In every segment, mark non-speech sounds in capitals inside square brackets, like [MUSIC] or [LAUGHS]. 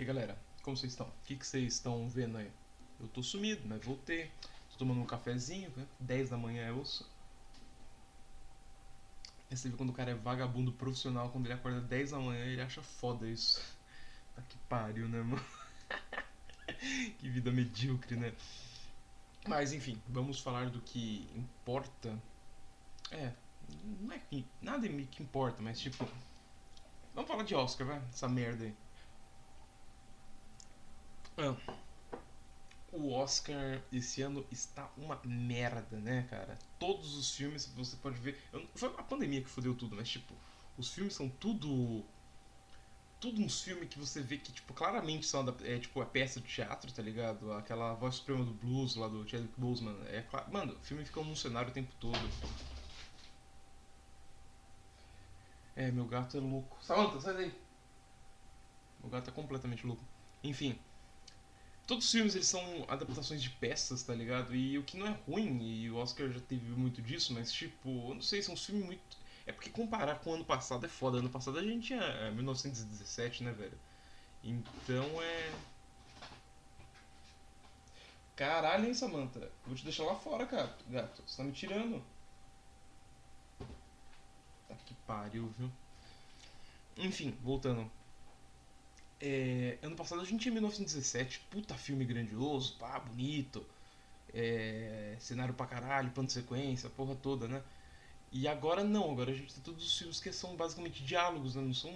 E galera, como vocês estão? O que, que vocês estão vendo aí? Eu tô sumido, mas voltei. Tô tomando um cafezinho, né? 10 da manhã ouço. Aí você vê quando o cara é vagabundo profissional, quando ele acorda 10 da manhã, ele acha foda isso. Tá que pariu, né, mano? [LAUGHS] que vida medíocre, né? Mas enfim, vamos falar do que importa. É, não é que nada me que importa, mas tipo, vamos falar de Oscar, vai, essa merda aí. Ah, o Oscar esse ano está uma merda, né, cara? Todos os filmes você pode ver, foi a pandemia que fodeu tudo, mas tipo, os filmes são tudo tudo uns filmes que você vê que, tipo, claramente são da, é, tipo, a peça de teatro, tá ligado? Aquela voz suprema do blues lá do Chadwick Boseman. É, mano, o filme fica num cenário o tempo todo. É, meu gato é louco. Samantha, sai daí. Meu gato é completamente louco. Enfim. Todos os filmes eles são adaptações de peças, tá ligado? E o que não é ruim, e o Oscar já teve muito disso, mas tipo, eu não sei, são filmes muito é porque comparar com o ano passado é foda. Ano passado a gente tinha é, 1917, né, velho? Então é. Caralho, hein, Samantha? Vou te deixar lá fora, cara, gato. Você tá me tirando. Tá que pariu, viu? Enfim, voltando. É, ano passado a gente tinha 1917, puta filme grandioso, pá, bonito. É, cenário pra caralho, plano de sequência, porra toda, né? E agora não, agora a gente tem todos os filmes que são basicamente diálogos, né? Não são.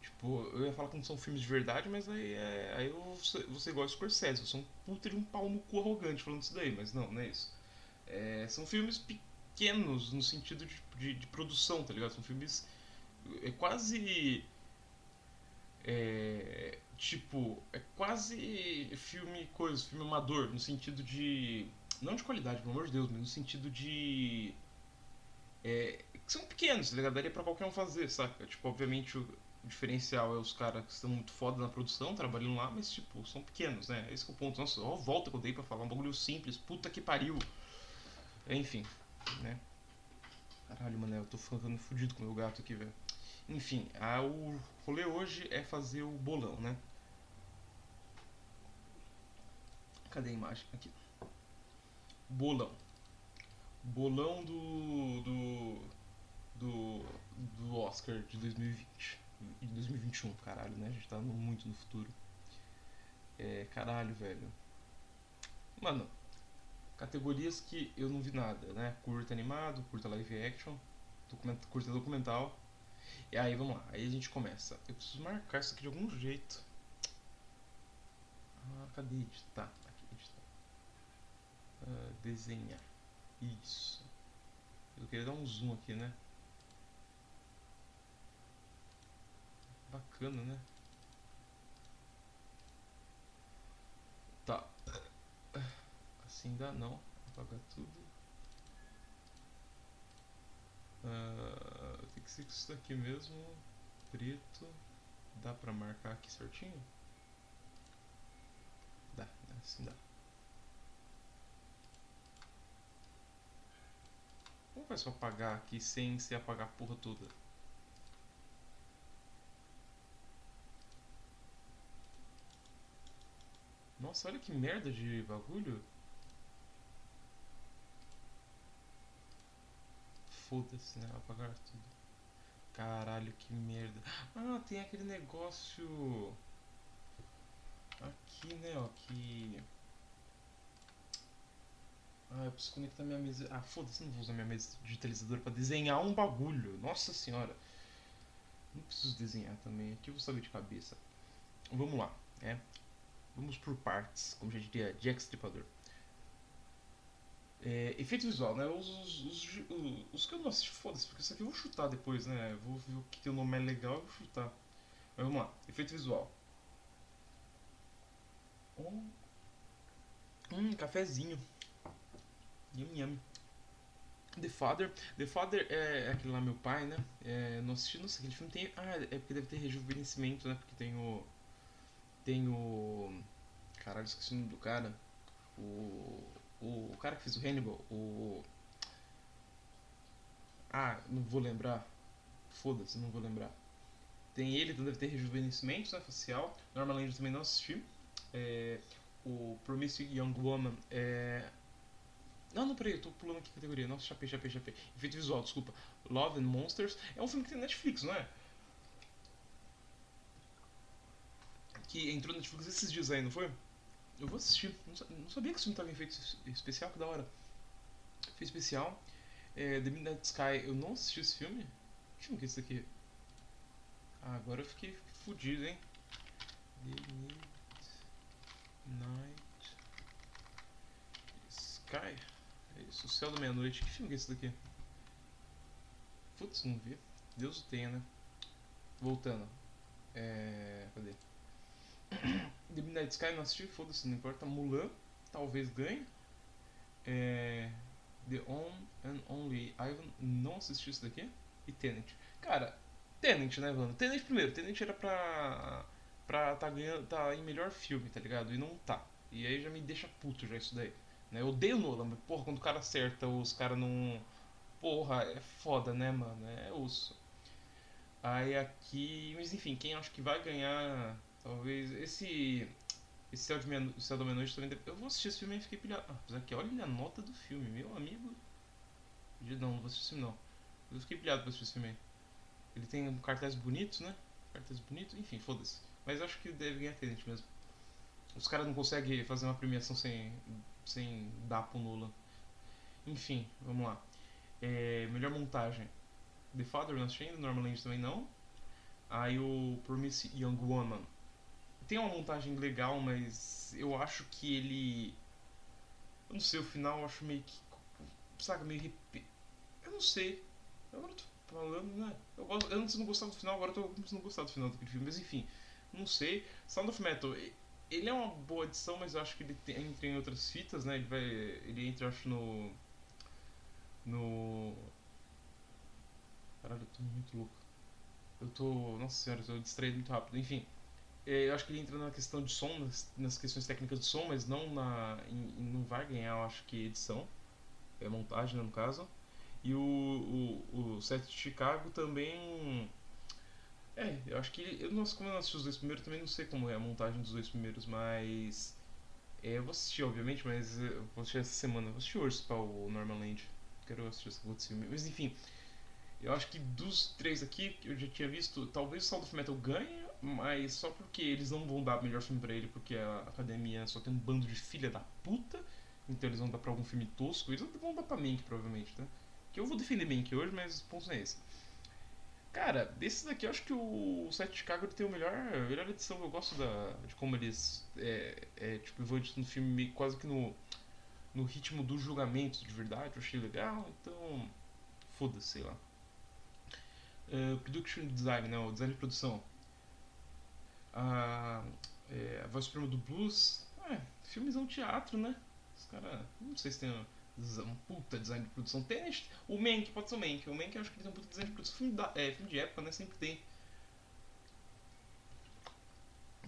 Tipo, eu ia falar que não são filmes de verdade, mas aí, é, aí eu você igual Scorsese, eu sou um puta de um pau no cu arrogante falando isso daí, mas não, não é isso. É, são filmes pequenos no sentido de, de, de, produção, tá ligado? São filmes. É quase. É, tipo, é quase filme coisa, filme amador, no sentido de. Não de qualidade, pelo amor de Deus, mas no sentido de é, que são pequenos, tá ligado? Daria pra qualquer um fazer, saca? Tipo, obviamente o diferencial é os caras que estão muito foda na produção, trabalhando lá, mas, tipo, são pequenos, né? Esse é o ponto. Nossa, ó, volta que eu dei pra falar um bagulho simples, puta que pariu. Enfim, né? Caralho, mano, eu tô ficando fudido com o meu gato aqui, velho. Enfim, a, o rolê hoje é fazer o bolão, né? Cadê a imagem? Aqui. Bolão bolão do, do, do, do Oscar de 2020 e 2021, caralho, né? A gente tá muito no futuro. É, caralho, velho. Mano, categorias que eu não vi nada, né? Curta animado, curta live action, curta documental. E aí, vamos lá. Aí a gente começa. Eu preciso marcar isso aqui de algum jeito. Ah, cadê editar? Aqui, editar. Uh, desenhar. Isso. Eu queria dar um zoom aqui, né? Bacana, né? Tá. Assim dá não. Apagar tudo. Uh, ser isso daqui mesmo. Preto. Dá pra marcar aqui certinho? Dá, assim dá. Como faz pra apagar aqui sem se apagar a porra toda? Nossa, olha que merda de bagulho. Foda-se, né? Apagar tudo. Caralho, que merda. Ah, tem aquele negócio. Aqui, né, ó, que. Ah, eu preciso conectar minha mesa. Ah, foda-se, não vou usar minha mesa digitalizadora pra desenhar um bagulho. Nossa senhora. Não preciso desenhar também. Aqui eu vou saber de cabeça. Vamos lá, né? Vamos por partes, como já diria Jack Stripador. É, efeito visual, né? Os, os, os, os, que eu não assisti, foda-se, porque isso aqui eu vou chutar depois, né? Vou ver o que tem o nome legal e vou chutar. Mas vamos lá, efeito visual. Um, um cafezinho. Yum, yum. The Father. The Father é, é aquele lá, meu pai, né? É, não assisti, não sei, aquele filme tem. Ah, é porque deve ter rejuvenescimento, né? Porque tem o. Tem o. Caralho, esqueci o nome do cara. O. O, cara que fez o Hannibal. O. Ah, não vou lembrar. Foda-se, não vou lembrar. Tem ele, então deve ter rejuvenescimento né, facial. Normalmente eu também não assisti. É, o Promising Young Woman é. Não, não, peraí, eu tô pulando aqui a categoria. Nossa, chapei, chapei, chapei. Efeito visual, desculpa. Love and Monsters. É um filme que tem Netflix, não é? Que entrou no Netflix esses dias aí, não foi? Eu vou assistir. Não sabia que esse filme tava em efeito especial, que da hora. Efeito especial. É, The Midnight Sky, eu não assisti esse filme. Que filme que é esse aqui? Ah, agora eu fiquei fudido, hein? The Midnight Sky. É isso, O Céu da Meia-Noite. Que filme que é esse daqui? Putz, não vi. Deus o tenha, né? Voltando. É. Cadê? [COUGHS] The Midnight Sky não assisti, foda-se, não importa. Mulan, talvez ganhe. É. The On and Only Ivan, não assisti isso daqui. E Tenet. Cara, Tenet, né, mano? Tenet primeiro. Tenet era pra. pra tá ganhando. tá em melhor filme, tá ligado? E não tá. E aí já me deixa puto já isso daí. Né? Eu odeio Nolan, mas porra, quando o cara acerta, os caras não. Porra, é foda, né, mano? É osso. Aí aqui. Mas enfim, quem acho que vai ganhar. Talvez. Esse. Esse Céu, de Céu da Meia-Noite também. Deve... Eu vou assistir esse filme e fiquei pilhado. Ah, apesar que olha a nota do filme, meu amigo. Não, não vou assistir esse filme não. Eu fiquei pilhado pra assistir esse filme. Ele tem cartazes bonitos, né? Cartazes bonitos, enfim, foda-se. Mas acho que deve ganhar Tenet mesmo. Os caras não conseguem fazer uma premiação sem, sem dar pro Nolan. Enfim, vamos lá. É, melhor montagem. The Father não assisti ainda, Normalmente também não. Aí o Promise Young Woman. Tem uma montagem legal, mas eu acho que ele. Eu não sei, o final eu acho meio que. Sabe, meio. Rep... Eu não sei. Agora eu tô falando, né? Eu, gosto, eu antes não gostava do final, agora eu tô começando a gostar do final daquele filme, mas enfim. Não sei. Sound of Metal, ele é uma boa edição, mas eu acho que ele entra em outras fitas, né? Ele vai. Ele entra, acho, no. No. Caralho, eu tô muito louco. Eu tô. Nossa senhora, eu tô distraído muito rápido. Enfim. É, eu acho que ele entra na questão de som, nas, nas questões técnicas de som, mas não na. Em, não vai ganhar, eu acho que edição. É montagem, né, no caso. E o, o, o set de Chicago também. É, eu acho que. Eu não, como eu assisti os dois primeiros, também não sei como é a montagem dos dois primeiros, mas. É, eu vou assistir, obviamente, mas eu vou assistir essa semana. Eu vou assistir hoje para o Normal Land. Quero assistir esse outro filme. Mas enfim. Eu acho que dos três aqui, que eu já tinha visto, talvez o Sound of Metal ganhe, mas só porque eles não vão dar melhor filme pra ele, porque a academia só tem um bando de filha da puta, então eles vão dar pra algum filme tosco, eles vão dar pra Mank, provavelmente, né? Que eu vou defender Mank hoje, mas o ponto é esse. Cara, desses daqui eu acho que o Set de Chicago tem o melhor, a melhor edição. Eu gosto da, de como eles é, é, tipo, vão no filme quase que no, no ritmo do julgamento de verdade. Eu achei legal, então. Foda-se, sei lá. Uh, production Design, não, design de produção. A, é, a voz suprema do blues. É, filmes é um teatro, né? Os caras. Não sei se tem um puta design de produção. Tem o Mank, pode ser o Mank. O Mank acho que tem um puta design de produção. Filme, da, é, filme de época, né? Sempre tem.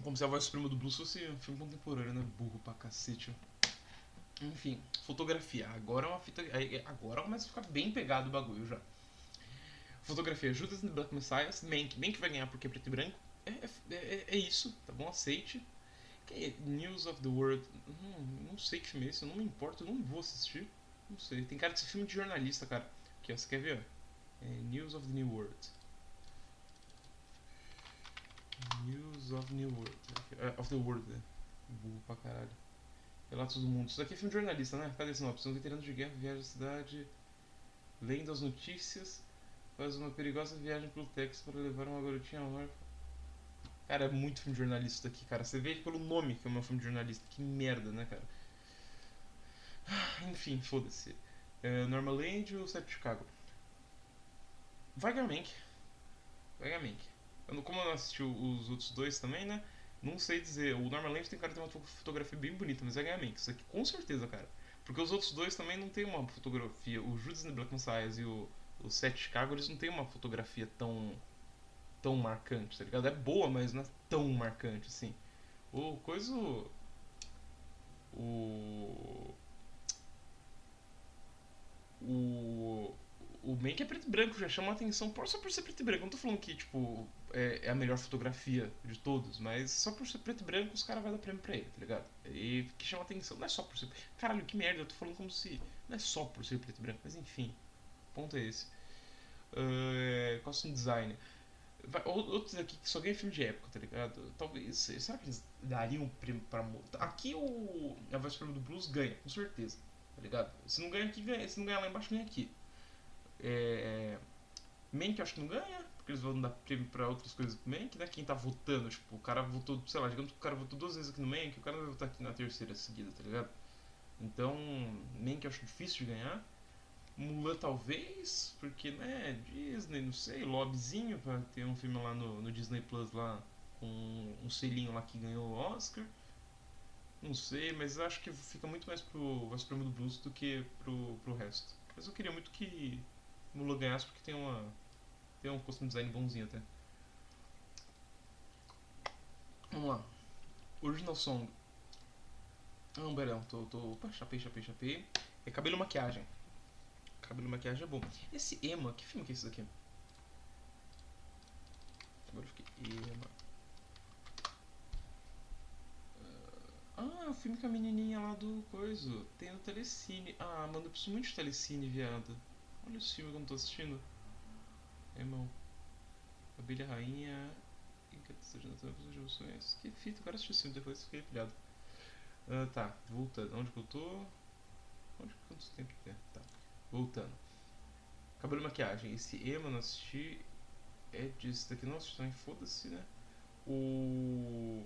Como se a voz suprema do blues fosse um filme contemporâneo, né? Burro pra cacete. Enfim, fotografia. Agora é uma fita. Agora começa a ficar bem pegado o bagulho já. Fotografia, Judas and the Black Messiah. Mank. Mank vai ganhar porque é preto e branco. É, é, é, é isso, tá bom? Aceite. É News of the World. Não, não sei que filme é esse, eu não me importo, eu não vou assistir. Não sei. Tem cara de filme de jornalista, cara. Aqui, ó, você quer ver? É News of the New World. News of New World. Uh, of the World, né? Burro pra caralho. Relatos do mundo. Isso daqui é filme de jornalista, né? Cadê esse nome? São veteranos de guerra, viagem à cidade. Lendo as notícias. Faz uma perigosa viagem pelo Texas para levar uma garotinha ao mar. Cara, é muito filme de jornalista aqui, cara. Você vê pelo nome que é um filme de jornalista. Que merda, né, cara? Enfim, foda-se. É, Normaland ou Set Chicago? Ganhar Mank. Eu, como eu não assisti os outros dois também, né? Não sei dizer. O Normaland tem cara de uma fotografia bem bonita, mas Mank. Isso aqui com certeza, cara. Porque os outros dois também não tem uma fotografia. O Judas and the Black Messiah e o, o Set Chicago, eles não tem uma fotografia tão tão marcante, tá ligado? É boa, mas não é tão marcante assim. O coisa. O. O. o Mank é preto e branco, já chama atenção só por ser preto e branco. Não tô falando que, tipo, é, é a melhor fotografia de todos, mas só por ser preto e branco os caras vão dar prêmio pra ele, tá ligado? E que chama atenção, não é só por ser. Caralho, que merda, eu tô falando como se. Não é só por ser preto e branco, mas enfim. O ponto é esse. Uh, costume design. Outros aqui que só ganham filme de época, tá ligado? Talvez. Será que eles dariam um prêmio pra. Aqui o. A voz prêmio do Blues ganha, com certeza. Tá ligado? Se não ganha aqui, ganha. Se não ganhar lá embaixo, ganha aqui. É. Mank acho que não ganha, porque eles vão dar prêmio pra outras coisas do Mank, né? Quem tá votando, tipo, o cara votou, sei lá, digamos que o cara votou duas vezes aqui no Mank, o cara vai votar aqui na terceira seguida, tá ligado? Então, Mank acho difícil de ganhar. Mulan talvez, porque né, Disney, não sei, lobbyzinho pra ter um filme lá no, no Disney Plus lá com um selinho lá que ganhou o Oscar. Não sei, mas acho que fica muito mais pro Prêmio do Blues do que pro, pro resto. Mas eu queria muito que Mulan ganhasse porque tem uma. Tem um costume design bonzinho até. Vamos lá. Original Song. Ah, um belão, tô, tô. Opa, chapei, chapei, chapei. É cabelo e maquiagem. Cabelo e maquiagem é bom. Esse Emma, que filme que é esse daqui? Agora eu fiquei. Emma. Ah, o filme com a menininha lá do coisa. Tem no Telecine. Ah, mano, eu preciso muito de Telecine, viado. Olha o filme que eu não tô assistindo. Irmão. Abelha Rainha. Que fita, eu quero assistir o filme depois fiquei pilhado. Ah, tá, voltando. Onde que eu tô? Onde que quanto tempo que é? Tá. Voltando. Cabelo e maquiagem. Esse eu não assisti. É disso daqui não assisti também. Foda-se, né? O.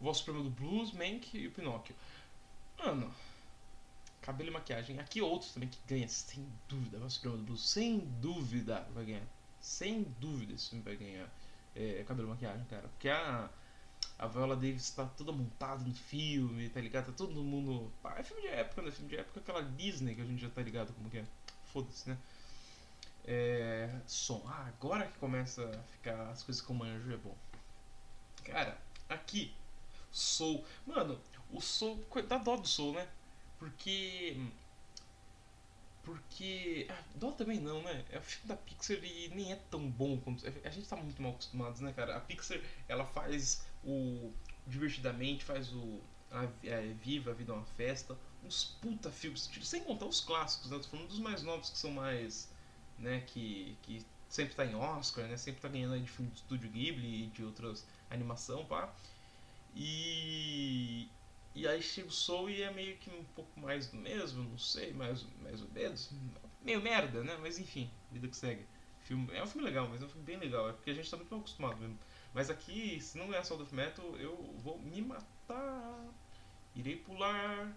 O Voz Supremo do Blues, Mank e o Pinóquio. Mano. Cabelo e maquiagem. Aqui outros também que ganha, sem dúvida. Voz Supremo do Blues, sem dúvida vai ganhar. Sem dúvida esse filme vai ganhar. É, cabelo e maquiagem, cara. Porque a a Viola Davis tá toda montada no filme, tá ligado? Tá todo mundo. Ah, é filme de época, né? Filme de época aquela Disney que a gente já tá ligado como que é. Foda-se, né? É. Som. Ah, agora que começa a ficar as coisas com anjo é bom. Cara, aqui. Soul. Mano, o Soul. Dá dó do Soul, né? Porque. Porque. Ah, dó também não, né? É o filme da Pixar e nem é tão bom quanto. A gente tá muito mal acostumados, né, cara? A Pixar, ela faz o Divertidamente, faz o a, a Viva, A Vida é uma Festa, uns puta filmes, tipo, sem contar os clássicos, né? Tô falando dos mais novos que são mais, né, que, que sempre tá em Oscar, né? Sempre tá ganhando aí de filme do Estúdio Ghibli e de outras animação, pá. E e aí chega o Soul e é meio que um pouco mais do mesmo, não sei, mais, mais ou menos. Meio merda, né? Mas enfim, vida que segue. Filme, é um filme legal, mas é um filme bem legal. É porque a gente tá muito mal acostumado mesmo. Mas aqui, se não ganhar Soul of Metal, eu vou me matar. Irei pular.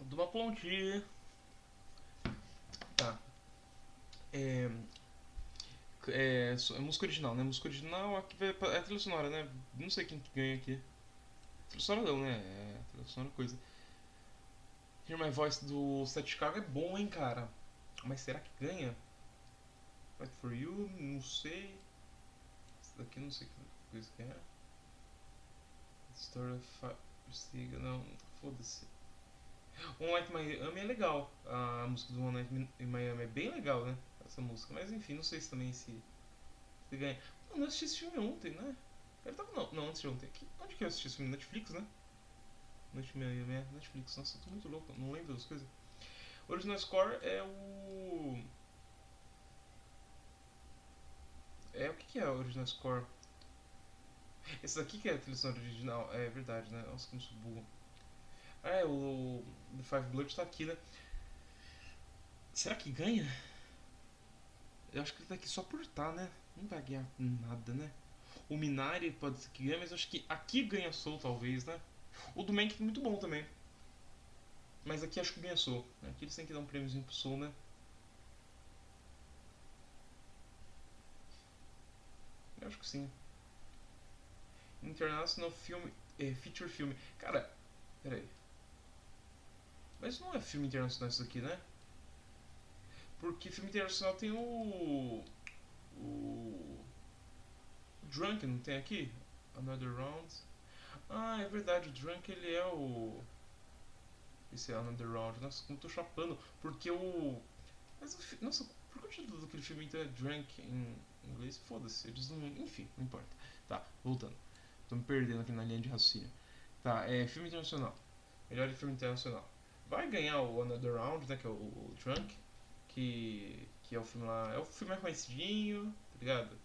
De uma pontinha. Tá. É, é, é, música original, né? Música original aqui é trilha sonora, né? Não sei quem que ganha aqui. Trilha sonora não, né? É trilha sonora coisa. Hear My Voice do Set Chicago é bom, hein, cara? Mas será que ganha? Fight for You, não sei. Esse daqui não sei que coisa que é. Story of Stiga, não, foda-se. One Night Miami é legal. A música do One Night in Miami é bem legal, né? Essa música. Mas enfim, não sei se também se, se ganha. Mano, eu assisti esse filme ontem, né? Ele tava. Não, não, antes de ontem. Aqui. Onde que eu assisti esse filme? Netflix, né? Netflix. Nossa, eu tô muito louco, não lembro das coisas. O original score é o. É, o que, que é o original score? Esse daqui que é a trilha sonora original, é verdade, né? Nossa, como sou burro. Ah, é, o The Five Blood tá aqui, né? Será que ganha? Eu acho que ele tá aqui só por tá, né? Não vai ganhar nada, né? O Minari pode ser que ganhe, mas eu acho que aqui ganha Soul, talvez, né? O do Mank é muito bom também. Mas aqui acho que ganha Soul. Aqui eles têm que dar um prêmiozinho pro Soul, né? Acho que sim. International Film. É, feature filme. Cara, peraí. Mas não é filme internacional isso aqui, né? Porque filme internacional tem o. O. Drunk, não tem aqui? Another Round. Ah, é verdade, o Drunk ele é o. esse Another Round. Nossa, como eu tô chapando. Porque o. Mas Nossa, por que o título daquele filme então é Drunk em inglês? Foda-se, eles não. Enfim, não importa. Tá, voltando. Tô me perdendo aqui na linha de raciocínio. Tá, é filme internacional. Melhor filme internacional. Vai ganhar o Another Round, né? Que é o, o Drunk. Que. Que é o filme lá. É o filme mais conhecidinho, tá ligado?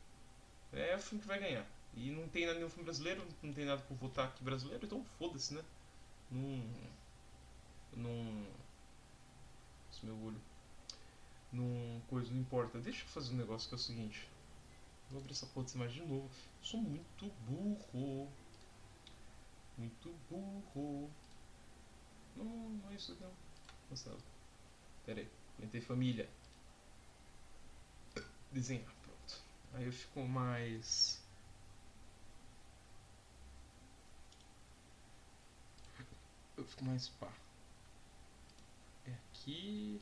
É o filme que vai ganhar. E não tem nada nenhum filme brasileiro, não tem nada por votar aqui brasileiro, então foda-se, né? Não. Não. Esse meu olho. Não. Coisa, não importa. Deixa eu fazer um negócio que é o seguinte. Vou abrir essa porra dessa imagem de novo. Eu sou muito burro. Muito burro. Não, não é isso não. Pera aí. Tentei família. Desenhar, pronto. Aí eu fico mais. Eu fico mais pá. É. Aqui.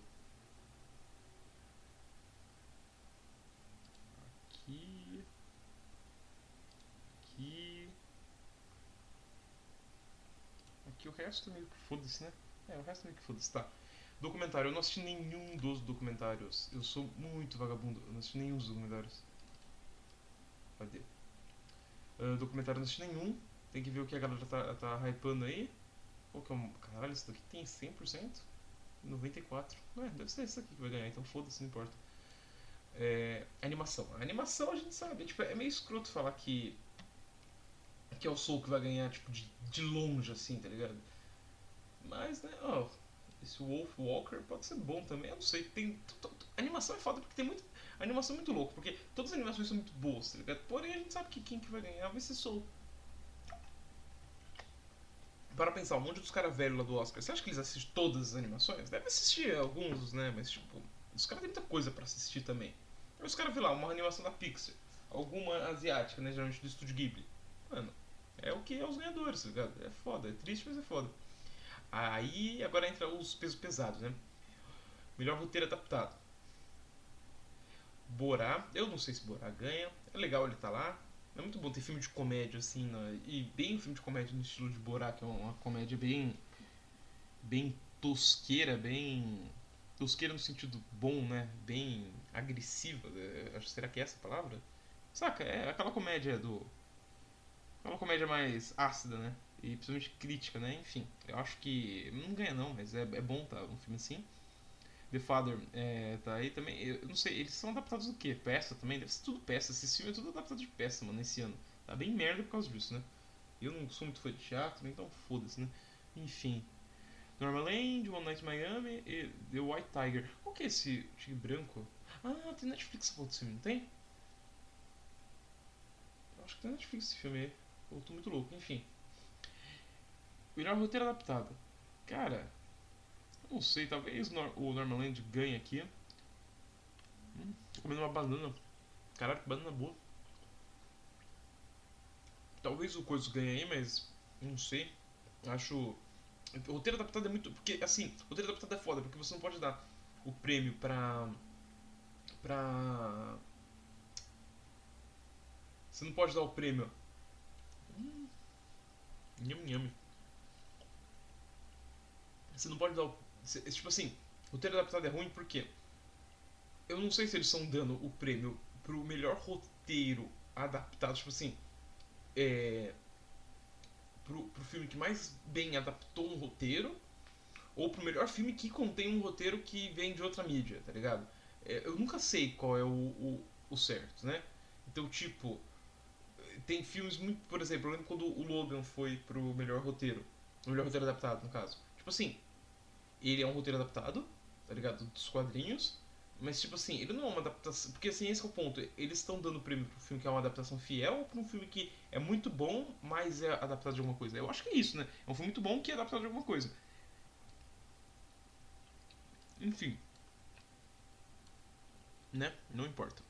Aqui. O resto meio que foda-se, né? É, o resto meio que foda-se, tá. Documentário, eu não assisti nenhum dos documentários. Eu sou muito vagabundo, eu não assisti nenhum dos documentários. Cadê? Ah, documentário não assisti nenhum. Tem que ver o que a galera tá, tá hypando aí. Qual que é um. Caralho, isso daqui tem 100%? 94%. Não é, deve ser esse aqui que vai ganhar, então foda-se, não importa. É, animação. A animação a gente sabe, tipo, é meio escroto falar que. Que é o Soul que vai ganhar, tipo, de, de longe, assim, tá ligado? Mas, né, ó. Esse Wolf Walker pode ser bom também, eu não sei. Tem, animação é foda porque tem muito. A animação é muito louca, porque todas as animações são muito boas, tá ligado? Porém a gente sabe que quem que vai ganhar vai ser Soul. Para pensar, um monte dos caras velhos lá do Oscar, você acha que eles assistem todas as animações? Deve assistir alguns, né? Mas, tipo, os caras têm muita coisa pra assistir também. Os caras vê lá, uma animação da Pixar, alguma asiática, né? Geralmente do estúdio Ghibli. Mano, é o que é os ganhadores, tá? É foda, é triste, mas é foda. Aí agora entra os pesos pesados, né? Melhor roteiro adaptado. Borá, eu não sei se Borá ganha. É legal ele tá lá. É muito bom ter filme de comédia assim, né? e bem filme de comédia no estilo de Borá, que é uma comédia bem bem tosqueira, bem tosqueira no sentido bom, né? Bem agressiva. é, será que é essa a palavra? Saca? É aquela comédia do é uma comédia mais ácida, né? E principalmente crítica, né? Enfim, eu acho que. Não ganha não, mas é, é bom, tá? Um filme assim. The Father é, tá aí também. Eu não sei, eles são adaptados do quê? Peça também? Deve ser tudo peça. Esse filme é tudo adaptado de peça, mano, esse ano. Tá bem merda por causa disso, né? Eu não sou muito fã de teatro, então foda-se, né? Enfim. Normaland, One Night in Miami e The White Tiger. Qual que é esse tigre branco? Ah, tem Netflix desse filme, não tem? Eu acho que tem Netflix esse filme aí. Tô muito louco, enfim. Melhor roteiro adaptado. Cara, não sei, talvez o Normaland ganhe aqui. Hum, tô comendo uma banana. Que banana boa. Talvez o Coisa ganhe aí, mas não sei. Acho. O roteiro adaptado é muito. Porque, assim, o roteiro adaptado é foda, porque você não pode dar o prêmio pra. pra. Você não pode dar o prêmio. Hum. Nham, nham. Você não pode dar o. cê- Tipo assim, roteiro adaptado é ruim porque. Eu não sei se eles estão dando o prêmio pro melhor roteiro adaptado. Tipo assim. É. Pro, pro filme que mais bem adaptou um roteiro. Ou pro melhor filme que contém um roteiro que vem de outra mídia, tá ligado? É, eu nunca sei qual é o, o, o certo, né? Então, tipo. Tem filmes muito. Por exemplo, eu lembro quando o Logan foi pro melhor roteiro. O melhor roteiro adaptado, no caso. Tipo assim, ele é um roteiro adaptado, tá ligado? Dos quadrinhos. Mas, tipo assim, ele não é uma adaptação. Porque, assim, esse é o ponto. Eles estão dando prêmio pro filme que é uma adaptação fiel ou pra um filme que é muito bom, mas é adaptado de alguma coisa? Eu acho que é isso, né? É um filme muito bom que é adaptado de alguma coisa. Enfim. Né? Não importa.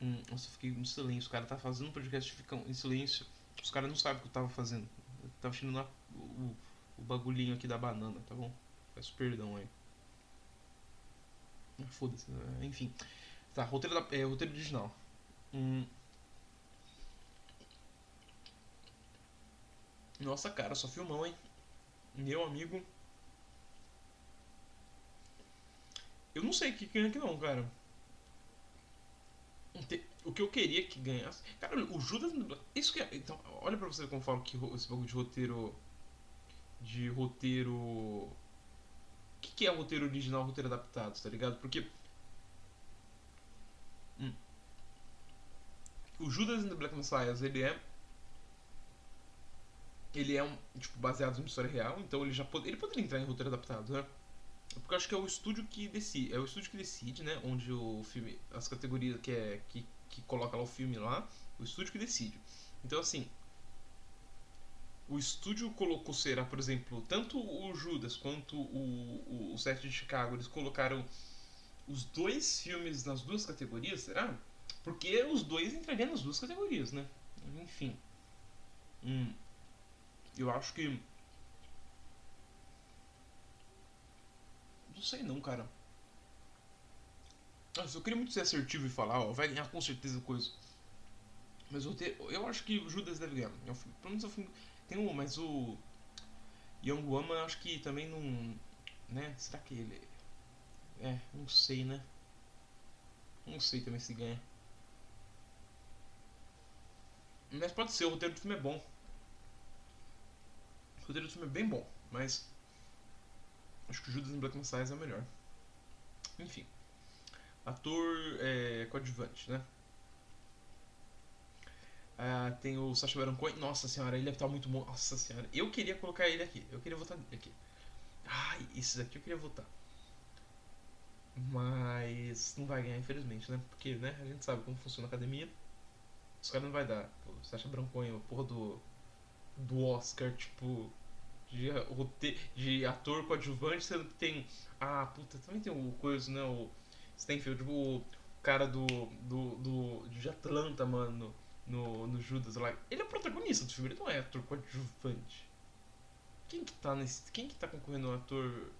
Hum, nossa, eu fiquei em silêncio. O cara tá fazendo um podcast e fica em silêncio. Os caras não sabem o que eu tava fazendo. Eu tava tirando o, o bagulhinho aqui da banana, tá bom? Peço perdão aí. Ah, Foda-se. né? Enfim. Tá, roteiro, da, é, roteiro original. Hum. Nossa, cara, só filmão, hein? Meu amigo. Eu não sei que ganha aqui não, cara. Que eu queria que ganhasse. Cara, o Judas. Isso que é. Então, olha pra você como falo que esse bagulho de roteiro. De roteiro. O que, que é roteiro original roteiro adaptado, tá ligado? Porque. Hum. O Judas and the Black Messiah, ele é ele é um, tipo, baseado em história real, então ele já ele poderia entrar em roteiro adaptado, né? Porque eu acho que é o estúdio que decide, é o estúdio que decide, né, onde o filme, as categorias que é que, que coloca lá o filme lá, o estúdio que decide. Então assim, o estúdio colocou será, por exemplo, tanto o Judas quanto o, o, o de Chicago, eles colocaram os dois filmes nas duas categorias, será? Porque os dois entrariam nas duas categorias, né? Enfim. Hum. Eu acho que. Não sei não, cara. Nossa, eu queria muito ser assertivo e falar, ó, vai ganhar com certeza coisa. Mas eu, te, eu acho que o Judas deve ganhar. É filme, pelo menos é um filme. Tem um, mas o. Young Woman acho que também não. Né? Será que ele. É, não sei, né? Não sei também se ganha. Mas pode ser, o roteiro do filme é bom. O roteiro do filme é bem bom, mas acho que o Judas em Black Messiah é o melhor. Enfim. Ator é, coadjuvante, né? Ah, tem o Sacha Baron Cohen. Nossa senhora, ele deve estar muito bom. Nossa senhora. Eu queria colocar ele aqui. Eu queria votar aqui. Ai, esse daqui eu queria votar. Mas não vai ganhar, infelizmente, né? Porque, né, a gente sabe como funciona a academia. Os caras não vai dar. O Sacha Baron Cohen, o porra do do Oscar, tipo, de, de ator coadjuvante, sendo que tem. Ah, puta, também tem o coisa, né? O Stanfield, o cara do. do, do de Atlanta, mano, no, no Judas lá. Ele é o protagonista do filme, ele não é ator coadjuvante. Quem que tá nesse. Quem que tá concorrendo ao ator.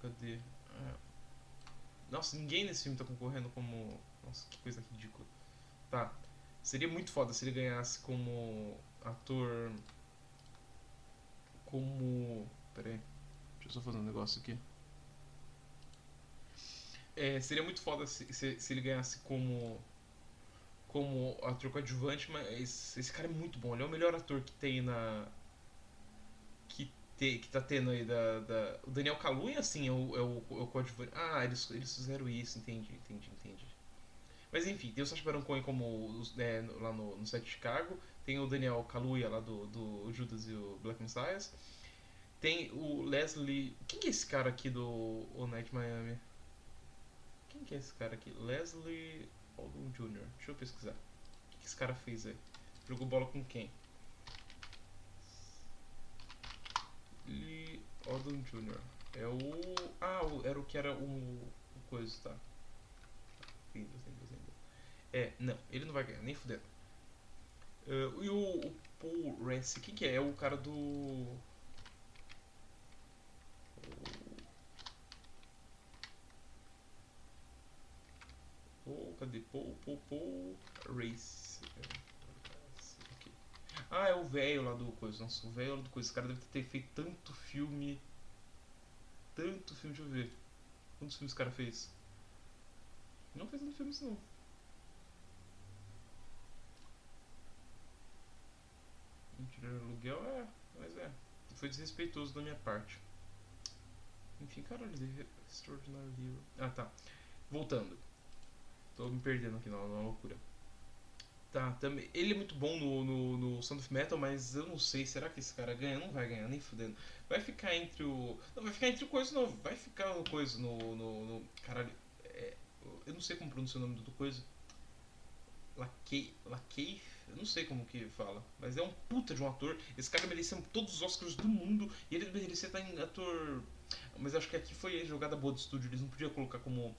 Cadê? Ah. Nossa, ninguém nesse filme tá concorrendo como. Nossa, que coisa ridícula. Tá. Seria muito foda se ele ganhasse como ator como. Pera aí. Deixa eu só fazer um negócio aqui. É, seria muito foda se, se, se, ele ganhasse como. Como ator coadjuvante, mas esse, esse, cara é muito bom. Ele é o melhor ator que tem na. Que, te, que tá tendo aí da. da... O Daniel Kaluuya, assim, é o, é o, é o coadjuvante. Ah, eles, eles fizeram isso, entendi, entendi, entendi. Mas enfim, tem o Sacha Baron Cohen como é, lá no, no set de Chicago. Tem o Daniel Kaluuya lá do, do Judas e o Black Messiah. Tem o Leslie. Quem que é esse cara aqui do O Night Miami? Que é esse cara aqui? Leslie Odom Jr. Deixa eu pesquisar. O que, esse cara fez aí? Jogou bola com quem? Lee Odom Jr. É o. Ah, era o que era o. o coisa, tá? É, não, ele não vai ganhar, nem fudendo. Uh, e o, o Paul Rance, quem que é? É o cara do. Paul, Paul Race. Ah, é o velho lá do coisa. Nossa, o velho lá do coisa. Esse cara deve ter feito tanto filme. Tanto filme, deixa eu ver. Quantos filmes esse cara fez? Não fez tanto filmes não. Tirar aluguel é, mas é. Foi desrespeitoso da minha parte. Enfim, caralho, Extraordinary Hero. Ah, tá. Voltando. Tô me perdendo aqui na, na loucura. Tá, também. Ele é muito bom no, no, no Sound of Metal, mas eu não sei, será que esse cara ganha? Não vai ganhar, nem fudendo. Vai ficar entre o. Não, vai ficar entre o coisa, não. Vai ficar no coisa, no. no, no caralho. É, eu não sei como pronunciar o nome do coisa. Lakeith. Lakeith? Eu não sei como que fala, mas é um puta de um ator. Esse cara merecia todos os Oscars do mundo e ele merecia estar em ator. Mas acho que aqui foi jogada boa do estúdio, eles não podiam colocar como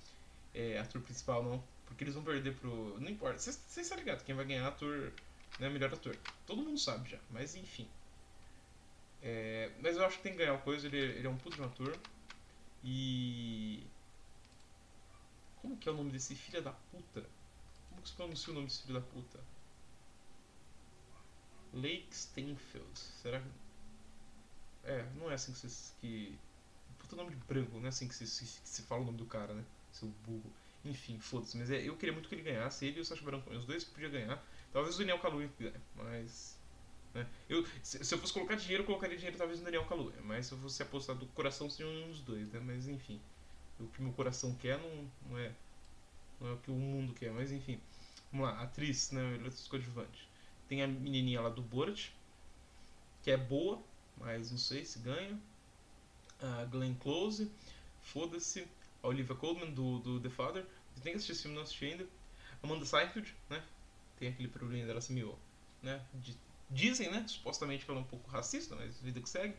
é, ator principal, não. Porque eles vão perder pro. Não importa, vocês estão ligados, quem vai ganhar ator. Né, melhor ator. Todo mundo sabe já, mas enfim. É, mas eu acho que tem que ganhar uma coisa, ele, ele é um puta de um ator. E. Como que é o nome desse filho da puta? Como que se pronuncia o nome desse filho da puta? Lake Steinfeld. Será que. É, não é assim que se. Que... Puta nome de branco, não é assim que se, se, que se fala o nome do cara, né? Seu burro. Enfim, foda-se. Mas é, eu queria muito que ele ganhasse. Ele e o Sacha Baron Cohen, os dois podiam ganhar. Talvez o Daniel Kaluuya ganhe, mas. Né? Eu, se, se, eu fosse colocar dinheiro, eu colocaria dinheiro talvez no Daniel Kaluuya. Mas se eu fosse apostar do coração, seria um dos dois, né? Mas enfim. O que meu coração quer não, não é. Não é o que o mundo quer, mas enfim. Vamos lá, atriz, né? Melhor atriz coadjuvante. Tem a menininha lá do Borat, que é boa, mas não sei se ganha. A Glenn Close, foda-se. A Olivia Colman do, do The Father. Você tem que assistir esse filme, não assisti ainda. Amanda Seyfried, né? Tem aquele problema dela se miou, né? Dizem, né? Supostamente que ela é um pouco racista, mas vida que segue.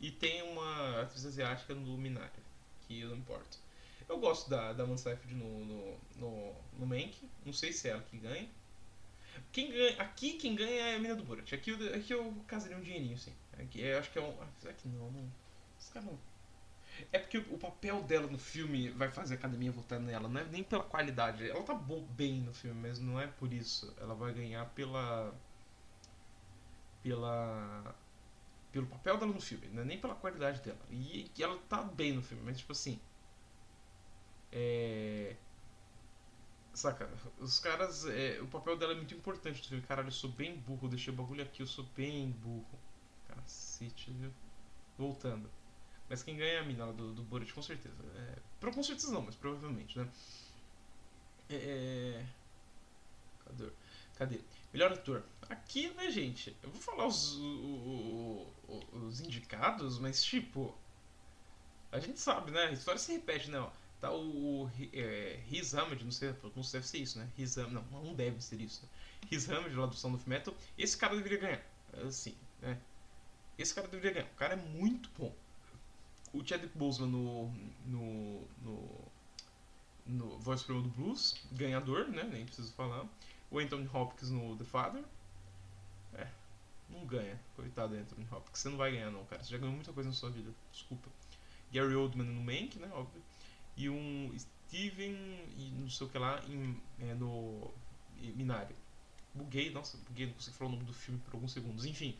E tem uma atriz asiática no Minari, que eu não importo. Eu gosto da, da Amanda Seyfried no, no, no, no Mank. Não sei se é ela que ganha. Quem ganha, aqui quem ganha é a mina do Borat. Aqui, aqui eu casaria um dinheirinho, assim. Aqui, eu acho que é um. Ah, que não, não. Os caras não. É porque o papel dela no filme vai fazer a academia votar nela. Não é nem pela qualidade. Ela tá bem no filme, mas não é por isso. Ela vai ganhar pela. pela. pelo papel dela no filme. Não é nem pela qualidade dela. E, e ela tá bem no filme, mas tipo assim. É. Saca? Os caras. É, o papel dela é muito importante no filme. Caralho, eu sou bem burro. Deixei o bagulho aqui, eu sou bem burro. Cacete, viu? Voltando. Mas quem ganha é a mina lá do, do Borat, com certeza. É, com certeza não, mas provavelmente, né? É, é... Cadê? Cadê? Melhor ator. Aqui, né, gente? Eu vou falar os, os, os indicados, mas tipo. A gente sabe, né? A história se repete, né? Tá o, o é, Riz Ahmed, não sei, não deve ser isso, né? Riz Ahmed, não, não deve ser isso. Né? Riz Ahmed lá do Sound of Metal. Esse cara deveria ganhar. Assim, né? Esse cara deveria ganhar. O cara é muito bom o Chadwick Boseman no, no, no, no Voz Suprema do Blues, ganhador, né? Nem preciso falar. O Anthony Hopkins no The Father. É, não ganha. Coitado do Anthony Hopkins. Você não vai ganhar, não, cara. Você já ganhou muita coisa na sua vida. Desculpa. Gary Oldman no Mank, né? Óbvio. E um Steven e não sei o que lá em, é, no Minari. Buguei, nossa, buguei, não consegui falar o nome do filme por alguns segundos. Enfim.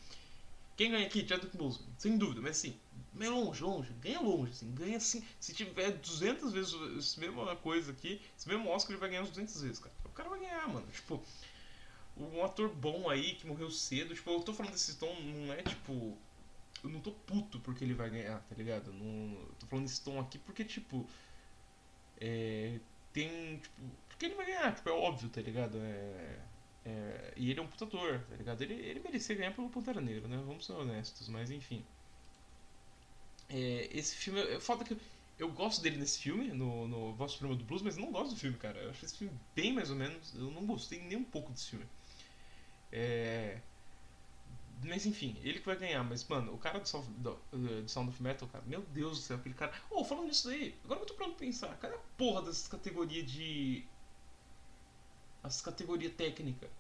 Quem ganha aqui? Chadwick Boseman, sem dúvida, mas assim, meio longe, longe, ganha longe, assim, ganha assim, se tiver 200 vezes essa mesma coisa aqui, esse mesmo Oscar ele vai ganhar uns 200 vezes, cara. O cara vai ganhar, mano, tipo, um ator bom aí que morreu cedo, tipo, eu tô falando desse tom, não é tipo, eu não tô puto porque ele vai ganhar, tá ligado? Não, tô falando desse tom aqui porque, tipo, é, tem, tipo, porque ele vai ganhar, tipo, é óbvio, tá ligado? É é, e ele é um putador, tá ligado? Ele, ele merecia ganhar pelo Pantera Negra, né? Vamos ser honestos, mas enfim. É, esse filme, é foda que eu, gosto dele nesse filme, no, no Voz do Blues, mas não gosto do filme, cara. Eu acho esse filme bem mais ou menos. Eu não gostei nem um pouco desse filme. É. Mas enfim, ele que vai ganhar, mas mano, o cara do Sound, do, do Sound of Metal, cara, meu Deus do céu, aquele cara. Oh, falando nisso aí, agora eu tô pronto pensar, cadê a porra dessas categorias de as categorias técnicas.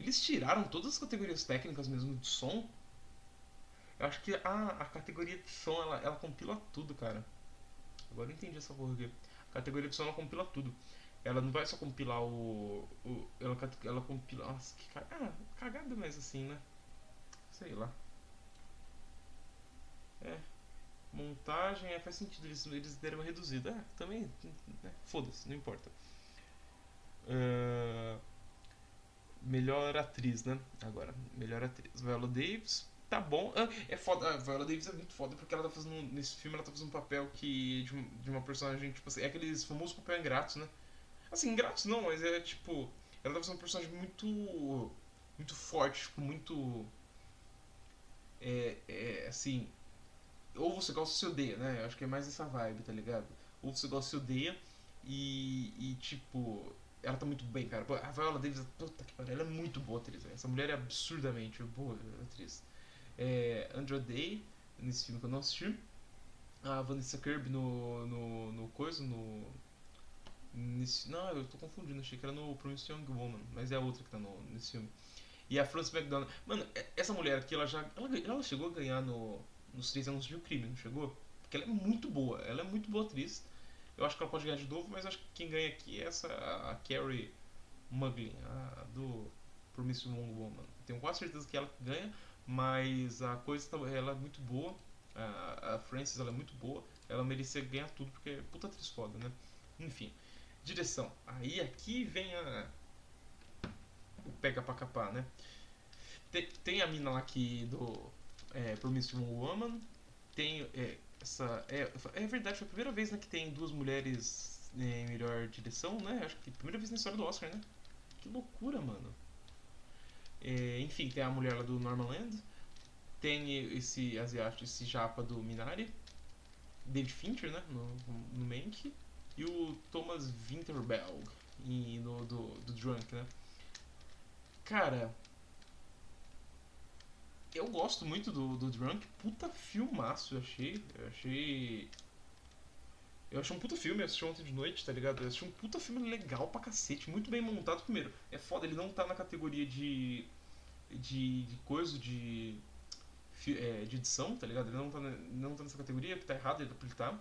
Eles tiraram todas as categorias técnicas mesmo de som. Eu acho que ah, a categoria de som ela, ela compila tudo, cara. Agora eu entendi essa porra aqui. A categoria de som ela compila tudo. Ela não vai só compilar o. o ela, ela compila. Nossa, que cagada. Ah, cagada mais assim, né? Sei lá. É. Montagem, é, faz sentido eles, eles deram uma reduzida. É, também. É, Foda-se, não importa. Uh, melhor atriz, né? Agora, melhor atriz. Viola Davis, tá bom. Uh, é foda. A Viola Davis é muito foda porque ela tá fazendo. Nesse filme ela tá fazendo um papel que. de, de uma personagem, tipo assim, é aqueles famosos papel ingratos, né? Assim, ingratos não, mas é tipo. Ela tá fazendo um personagem muito. Muito forte, tipo, muito. É, é assim. Ou você gosta ou se odeia, né? Eu acho que é mais essa vibe, tá ligado? Ou você gosta ou se odeia e, e tipo ela tá muito bem, cara. A Viola Davis, puta que pariu, ela é muito boa atriz. Essa mulher é absurdamente boa atriz. É, Andrew Day, nesse filme que eu não assisti. A Vanessa Kirby no, no, no coisa, no... Nesse, não, eu tô confundindo, achei que era no Promised Young Woman, mas é a outra que tá no, nesse filme. E a Frances McDonald. Mano, essa mulher aqui, ela já. Ela, ela chegou a ganhar no, nos Três Anos de Crime, não chegou? Porque ela é muito boa, ela é muito boa atriz. Eu acho que ela pode ganhar de novo, mas acho que quem ganha aqui é essa a Carrie Muglin, a do Promising Young Woman. Tenho quase certeza que ela ganha, Mas a coisa tá- ela é muito boa. A, Frances ela é muito boa. Ela merecia ganhar tudo porque é puta atriz foda, né? Enfim. Direção. Aí aqui vem a. O pega pra capar, né? Tem, tem a mina lá que do. É, Promising Woman. Tem é, essa. É, é verdade, foi a primeira vez né, que tem duas mulheres em melhor direção, né? Acho que é a primeira vez na história do Oscar, né? Que loucura, mano. É, enfim, tem a mulher lá do Normanland. Tem esse asiático, esse japa do Minari. David Fincher, né? No, no Mank. E o Thomas Winterberg e no, do, do Drunk, né? Cara. Eu gosto muito do, do Drunk. Puta filmaço, eu achei. Eu achei. Eu achei um puta filme, eu assisti ontem de noite, tá ligado? Eu achei um puta filme legal pra cacete, muito bem montado. Primeiro, é foda, ele não tá na categoria de. de, de coisa, de. é, de edição, tá ligado? Ele não tá, não tá nessa categoria, que tá errado, ele ele tá.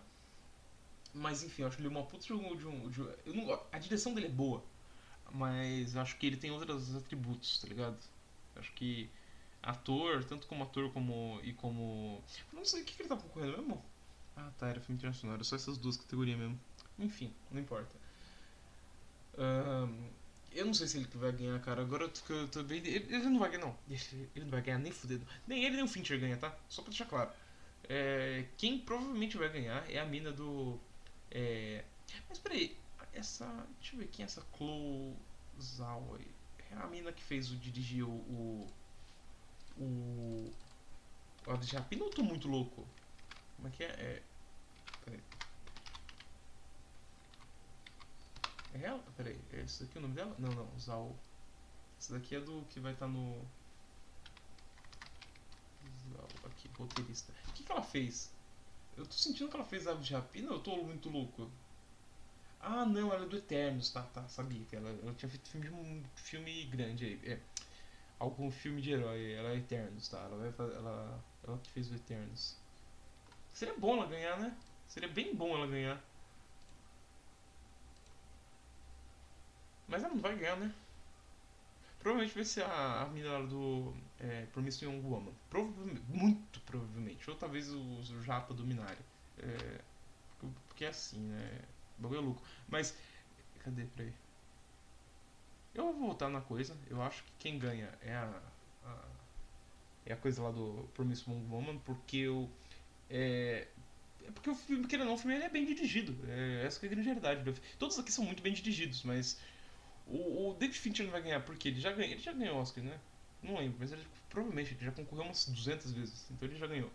Mas enfim, eu acho ele uma puta de um. De um, de um- eu não, a direção dele é boa, mas eu acho que ele tem outros atributos, tá ligado? Eu acho que ator, tanto como ator como e como. Não sei o que, que ele tá concorrendo mesmo. Ah tá, era filme internacional, era só essas duas categorias mesmo. Enfim, não importa. Ahn, eu não sei se ele que vai ganhar, cara. Agora tô, eu tô bem. Ele, ele não vai ganhar, não. Ele ele não vai ganhar nem fudendo. Nem ele nem o Fincher ganha, tá? Só pra deixar claro. É, quem provavelmente vai ganhar é a mina do. É... Mas peraí, essa. Deixa eu ver quem é essa Chloe Zhao. É a mina que fez o. dirigiu o. O. O de Rapina ou eu tô muito louco? Como é que é? É. É ela? Peraí, é esse daqui o nome dela? Não, não, Zhao. Esse daqui é do que vai estar no. Zhao, aqui, roteirista. O que, que ela fez? Eu tô sentindo que ela fez Ave de Rapina ou eu tô muito louco? Ah, não, ela é do Eternos, tá, tá, sabia que ela, ela tinha feito filme, um filme grande aí. É, algum filme de herói, ela é Eternos, tá? Ela, vai, fa- ela, ela que fez o Eternos. Seria bom ela ganhar, né? Seria bem bom ela ganhar. Mas ela não vai ganhar, né? Provavelmente vai ser a, a menina do é, Promising Young Woman. Provavelmente, muito provavelmente. Ou talvez o, o Japa do Minari. É, porque é assim, né? O bagulho é louco. Mas, cadê? Peraí. Eu vou voltar na coisa. Eu acho que quem ganha é a. a é a coisa lá do Young Woman. Porque eu. É, é porque o filme, querendo ou não, o filme é bem dirigido. É, essa é a grande realidade. Todos aqui são muito bem dirigidos, mas o, o David Fincher não vai ganhar porque ele já ganhou, ele já ganhou Oscar, né? Não lembro, mas ele provavelmente ele já concorreu umas 200 vezes, então ele já ganhou.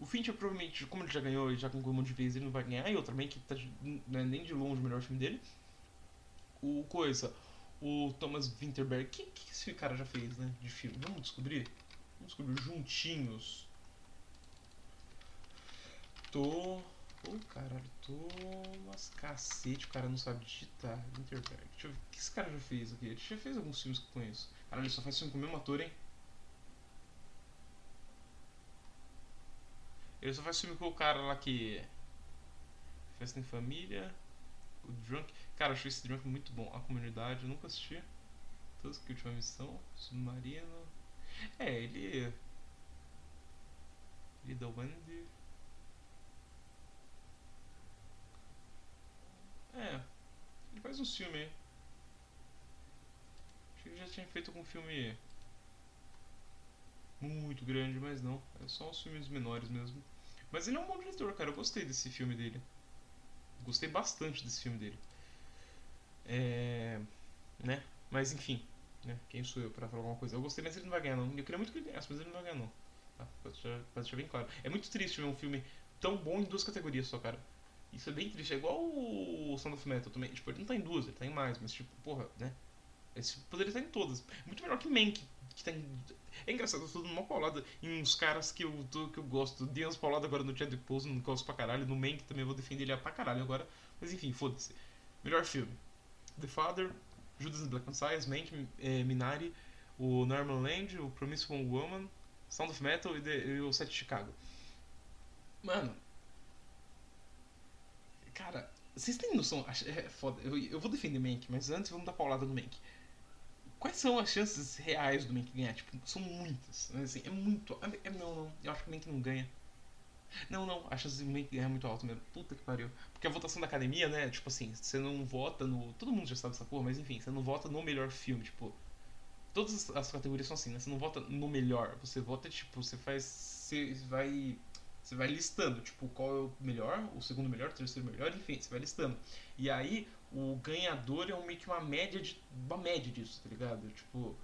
O Fincher provavelmente, como ele já ganhou e já concorreu um monte de vezes, ele não vai ganhar. E outra também que tá, não é nem de longe o melhor filme dele. O coisa, o Thomas Winterberg, o que, que esse cara já fez, né? De filme? Vamos descobrir? Vamos descobrir juntinhos. Tô. Ô caralho, Thomas cacete, o cara não sabe digitar. Winterberg. Deixa eu ver. O que esse cara já fez aqui? Ele já fez alguns filmes que eu conheço. Caralho, ele só faz filme com o mesmo ator, hein? Ele só faz filme com o cara lá que. Festa em Família. O Drunk. Cara, achei esse Drunk muito bom. A comunidade, eu nunca assisti. Tusk, Última Missão. Submarino. É, ele. Ele da Wendy. É. Ele faz uns filmes aí. Achei que ele já tinha feito algum filme. Muito grande, mas não. É só uns filmes menores mesmo. Mas ele é um bom diretor, cara. Eu gostei desse filme dele. Gostei bastante desse filme dele. É. Né? Mas enfim. Né? Quem sou eu pra falar alguma coisa? Eu gostei, mas ele não vai ganhar, não. Eu queria muito que ele ganhasse, mas ele não vai ganhar, não. Tá? Pra deixar, pra deixar bem claro. É muito triste ver um filme tão bom em duas categorias só, cara. Isso é bem triste. É igual o Sound of Metal também. Tipo, ele não tá em duas, ele tá em mais, mas tipo, porra, né? Esse poderia estar em todas. Muito melhor que Mank, que tá em. É engraçado, eu tô dando uma paulada em uns caras que eu, tô, que eu gosto. Dei umas pauladas agora no Chadwick Boseman, não gosto pra caralho. No Mank também vou defender ele pra caralho agora. Mas enfim, foda-se. Melhor filme: The Father, Judas Black Messiah, Mank, eh, Minari, o Norman Land, o Promising Woman, Sound of Metal e, The- e o Set de Chicago. Mano. Cara, vocês têm noção? É foda. Eu, eu vou defender Mank, mas antes vamos dar paulada no Mank. Quais são as chances reais do Mank ganhar? Tipo, são muitas. Mas, assim, é muito. É, não, não. Eu acho que o Mank não ganha. Não, não, a chance de Mank ganhar é muito alta mesmo. Puta que pariu. Porque a votação da academia, né? Tipo assim, você não vota no. Todo mundo já sabe essa porra, mas enfim, você não vota no melhor filme. Tipo, todas as categorias são assim, né? Você não vota no melhor. Você vota, tipo, você faz. Você vai. Você vai listando, tipo, qual é o melhor, o segundo melhor, o terceiro melhor, enfim, você vai listando. E aí, o ganhador é meio que uma média de. Uma média disso, tá ligado? Tipo.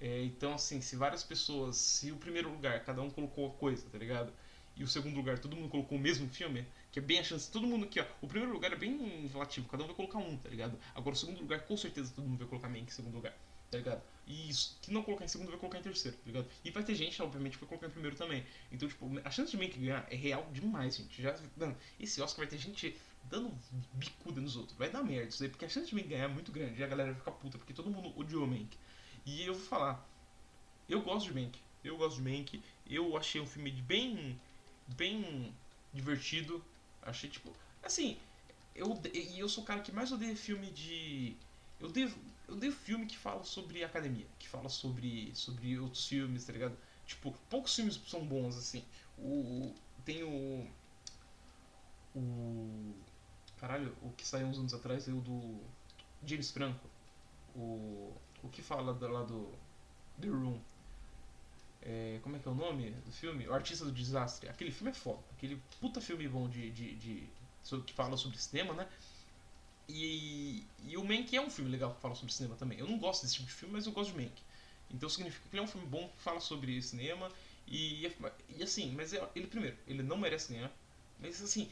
É, então, assim, se várias pessoas. Se o primeiro lugar, cada um colocou a coisa, tá ligado? E o segundo lugar, todo mundo colocou o mesmo filme, que é bem a chance. Todo mundo aqui, ó. O primeiro lugar é bem relativo, cada um vai colocar um, tá ligado? Agora, o segundo lugar, com certeza todo mundo vai colocar Mank em segundo lugar, tá ligado? E isso, que não colocar em segundo vai colocar em terceiro, tá ligado? E vai ter gente, obviamente, que vai colocar em primeiro também. Então, tipo, a chance de Mank ganhar é real demais, gente. Já, mano, esse Oscar vai ter gente dando bicuda nos outros. Vai dar merda isso aí, porque a chance de Mank ganhar é muito grande. E a galera vai ficar puta, porque todo mundo odiou Mank. E eu vou falar, eu gosto de Mank. Eu gosto de Mank. Eu achei um filme bem bem divertido. Achei tipo, assim, eu e eu sou o cara que mais odeia filme de eu devo eu odeio filme que fala sobre academia, que fala sobre sobre outros filmes, tá ligado? Tipo, poucos filmes são bons assim. O tem o o caralho, o que saiu uns anos atrás é o do James Franco. O o que fala lá do The Room. É, como é que é o nome do filme? O Artista do Desastre. Aquele filme é foda. Aquele puta filme bom de, de, de, de que fala sobre cinema, né? E, e o Mank é um filme legal que fala sobre cinema também. Eu não gosto desse tipo de filme, mas eu gosto de Mank. Então significa que ele é um filme bom que fala sobre cinema. E, e assim, mas é, ele primeiro, ele não merece ganhar. Mas assim,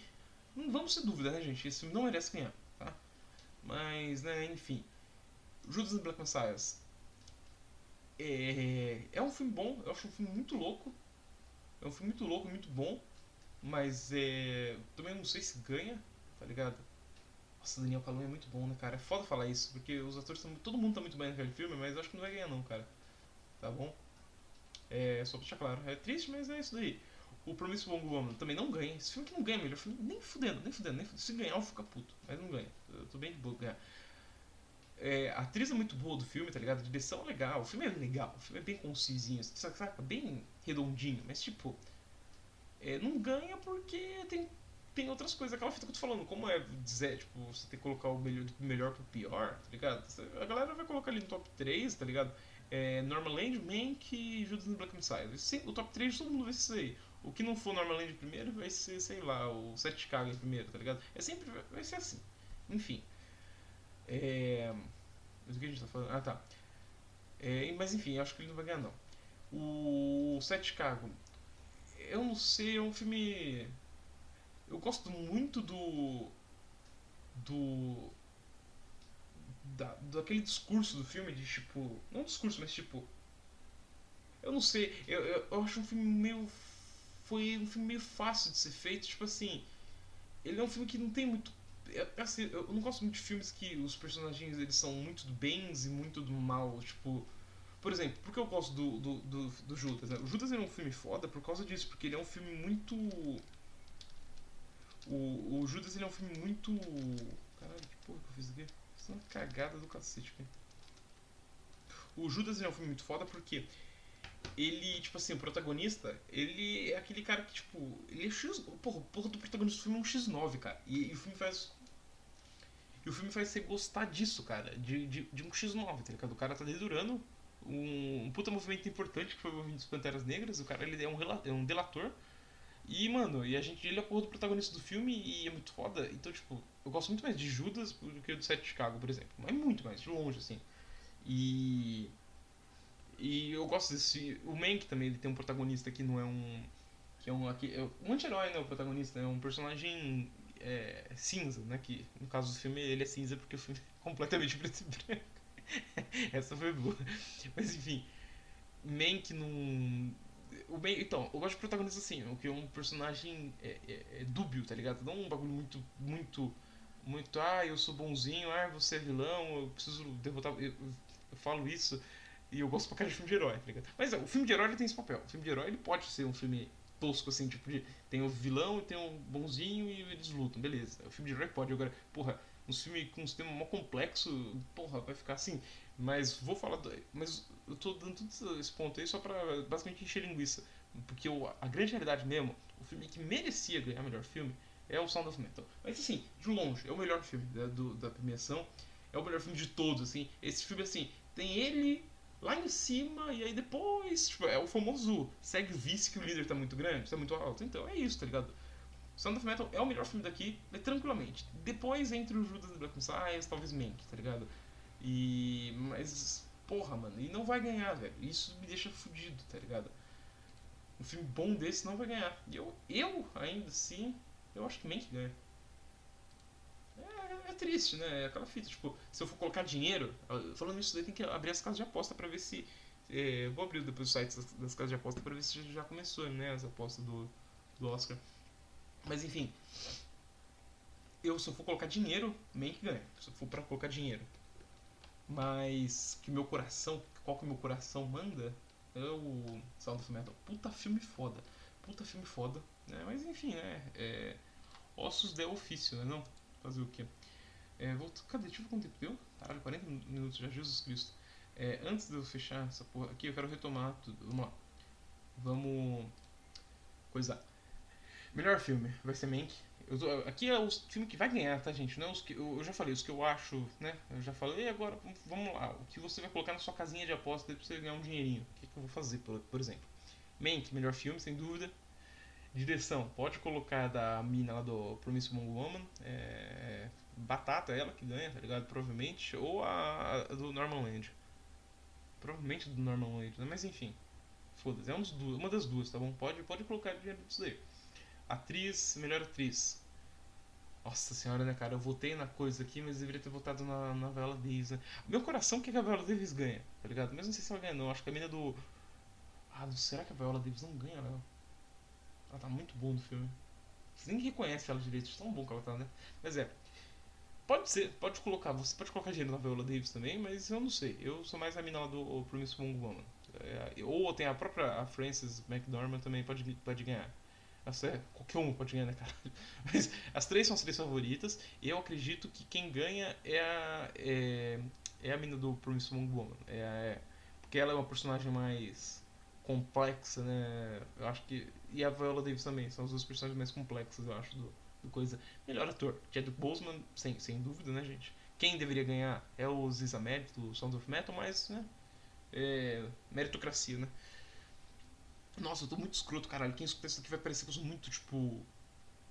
não vamos ter dúvida, né, gente? Esse filme não merece ganhar, tá? Mas, né, enfim. Judas and Black Messiahs é, é um filme bom, eu acho um filme muito louco. É um filme muito louco, muito bom. Mas é. Também não sei se ganha, tá ligado? Nossa, Daniel Calum é muito bom, né, cara? É foda falar isso, porque os atores estão. Todo mundo tá muito bem naquele filme, mas eu acho que não vai ganhar, não, cara. Tá bom? É, só pra deixar claro. É triste, mas é isso daí. O Promisso Wong Woman também não ganha. Esse filme que não ganha, melhor filme. Nem fudendo, nem fudendo, nem fudendo. Se ganhar, eu fico puto. Mas não ganha. Eu tô bem de boa ganhar. É, a atriz é muito boa do filme, tá ligado? A direção é legal, o filme é legal, o filme é bem concisinho, saca? Bem redondinho, mas tipo. É, não ganha porque tem, tem outras coisas. Aquela fita que eu tô falando, como é dizer, tipo, você tem que colocar o melhor, do melhor pro pior, tá ligado? A galera vai colocar ali no top 3, tá ligado? É, Land, Mank e Judas and Black Messiah. O top 3 todo mundo vai ser aí. O que não for Land primeiro vai ser, sei lá, o Sete Chicago em primeiro, tá ligado? É sempre. vai ser assim. Enfim. É... Mas o que a gente tá falando? Ah, tá. É, mas enfim, acho que ele não vai ganhar, não. O Sete Chicago. Eu não sei, é um filme. Eu gosto muito do. Do. Da, daquele discurso do filme, de tipo. Não discurso, mas tipo. Eu não sei, eu, eu, eu acho um filme meio. Foi um filme meio fácil de ser feito, tipo assim. Ele é um filme que não tem muito assim, eu não gosto muito de filmes que os personagens eles são muito do bens e muito do mal, tipo. Por exemplo, por que eu gosto do, do, do, do Judas? Né? O Judas é um filme foda por causa disso, porque ele é um filme muito. O, o Judas ele é um filme muito. Caralho, que porra que eu fiz aqui? Isso é uma cagada do cacete, cara. O Judas é um filme muito foda porque ele, tipo assim, o protagonista, ele é aquele cara que, tipo, ele é X. Porra, o porra do protagonista do filme é um X9, cara. E, e, o filme faz e o filme faz você gostar disso, cara. De, de, de um X9, tá ligado? O cara tá dedurando um, um puta movimento importante que foi o movimento dos Panteras Negras. O cara ele é um, é um delator. E, mano, e a gente, ele é a porra do protagonista do filme e é muito foda. Então, tipo, eu gosto muito mais de Judas do que do Sete de Chicago, por exemplo. Mas muito mais, de longe, assim. E. E eu gosto desse. O Mank também, ele tem um protagonista que não é um. Que é um. Aqui, é um anti-herói, né? O protagonista é um personagem é, cinza, né? Que no caso do filme ele é cinza porque o filme é completamente [LAUGHS] preto e branco. Essa foi boa. Mas enfim, Mank não. O Mank, então, eu gosto de protagonista assim, o que é um personagem é, é, é, dúbio, tá ligado? Não um bagulho muito, muito, muito, ah, eu sou bonzinho, ah, você é vilão, eu preciso derrotar. Eu, eu falo isso e eu gosto pra cara de filme de herói, tá ligado? Mas é, o filme de herói ele tem esse papel. O filme de herói ele pode ser um filme tosco, assim, tipo, de, tem o vilão, tem o bonzinho e eles lutam, beleza. O filme de herói pode. Agora, porra, um filme com um sistema mó complexo, porra, vai ficar assim. Mas vou falar. Do, mas eu tô dando todo esse ponto aí só pra basicamente encher linguiça. Porque o, a grande realidade mesmo, o filme que merecia ganhar melhor filme é o Sound of Metal. Mas assim, de longe, é o melhor filme da, do, da premiação. É o melhor filme de todos, assim. Esse filme, assim, tem ele lá em cima e aí depois, tipo, é o famoso segue o vice que o líder tá muito grande, tá muito alto. Então é isso, tá ligado? Sound of Metal é o melhor filme daqui, tranquilamente. Depois, entre o Judas e Black Messiah, talvez Mank, tá ligado? E. Mas. Porra, mano, e não vai ganhar, velho. Isso me deixa fudido, tá ligado? Um filme bom desse não vai ganhar. E eu, eu ainda assim, eu acho que Mank ganha. É, é, triste, né? É aquela fita, tipo, se eu for colocar dinheiro, falando isso daí tem que abrir as casas de aposta pra ver se. É, vou abrir depois o site das, das, casas de aposta pra ver se já começou, né? As apostas do, do Oscar. Mas enfim. Eu, se eu for colocar dinheiro, Mank ganha. Se eu for pra colocar dinheiro. Mas que meu coração, qual que meu coração manda é o Sound of Metal. Puta filme foda. Puta filme foda. Né? Mas enfim, né? É, ossos de ofício, né? Não? Fazer o quê? É, vou, cadê? Deixa eu ver quanto tempo deu. Caralho, 40 minutos já, Jesus Cristo. É, antes de eu fechar essa porra aqui, eu quero retomar tudo. Vamos lá. Vamos. Coisa. Melhor filme vai ser Mank. Tô, aqui é o filme que vai ganhar, tá, gente? Não é os que, eu, eu, já falei, os que eu acho, né? Eu já falei, agora vamos lá. O que você vai colocar na sua casinha de aposta pra você ganhar um dinheirinho? O que, que eu vou fazer, por, por exemplo? Mank, melhor filme, sem dúvida. Direção, pode colocar da mina lá do Promise Young Woman. É, batata ela que ganha, tá ligado? Provavelmente. Ou a, a do Norman Land. Provavelmente do Norman Land, né? Mas enfim. Foda-se, é um uma das duas, tá bom? Pode, pode colocar dinheiro nisso daí. Atriz, melhor atriz. Nossa senhora, né, cara? Eu votei na coisa aqui, mas deveria ter votado na, na Viola Davis, né? Meu coração quer que a Viola Davis ganha, tá ligado? Mas não sei se ela ganha, não. Acho que a mina do. Ah, será que a Viola Davis não ganha, não? Ela tá muito boa no filme. Você nem reconhece ela direito, tão bom que ela tá, né? Mas é. Pode ser, pode colocar. Você pode colocar dinheiro na Viola Davis também, mas eu não sei. Eu sou mais a mina lá do Promise Young Woman. É, ou tem a própria a Frances McDormand também pode, pode ganhar. Essa, qualquer um pode ganhar, né, cara? [LAUGHS] Mas as três são as três favoritas. Eu acredito que quem ganha é a, é, é a mina do Promise Young Woman. É, é, porque ela é uma personagem mais complexa, né? Eu acho que. E a Viola Davis também, são as duas personagens mais complexas, eu acho, do, do coisa. Melhor ator, Chadwick Boseman, sem, sem dúvida, né, gente? Quem deveria ganhar é o Ziz Ahmed, do Sound of Metal, mas, né? É, meritocracia, né? Nossa, eu tô muito escroto, caralho. Quem escuta isso aqui vai parecer que eu sou muito, tipo.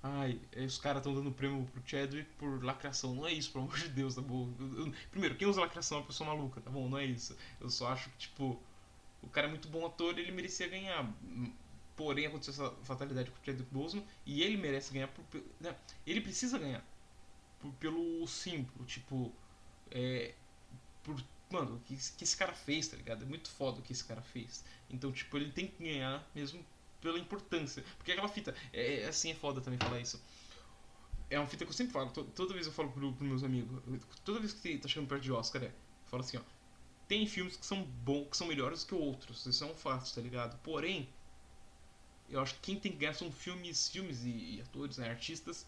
Ai, é, os caras estão dando prêmio pro Chadwick por lacração. Não é isso, pelo amor de Deus, tá bom? Eu, eu, primeiro, quem usa lacração é uma pessoa maluca, tá bom? Não é isso. Eu só acho que, tipo, o cara é muito bom ator ele merecia ganhar. Porém, aconteceu essa fatalidade com o Chadwick Boseman e ele merece ganhar. Por, né? Ele precisa ganhar. Por, pelo simples, tipo. É, por mano, o que, que esse cara fez, tá ligado? É muito foda o que esse cara fez. Então, tipo, ele tem que ganhar mesmo pela importância. Porque aquela fita, é, é assim é foda também falar isso. É uma fita que eu sempre falo, to, toda vez eu falo pro, pros meus amigos, toda vez que tá chegando perto de Oscar, é, eu falo assim, ó, tem filmes que são bons, que são melhores que outros, isso é um fato, tá ligado? Porém, eu acho que quem tem que ganhar são filmes, filmes e, e atores, né, artistas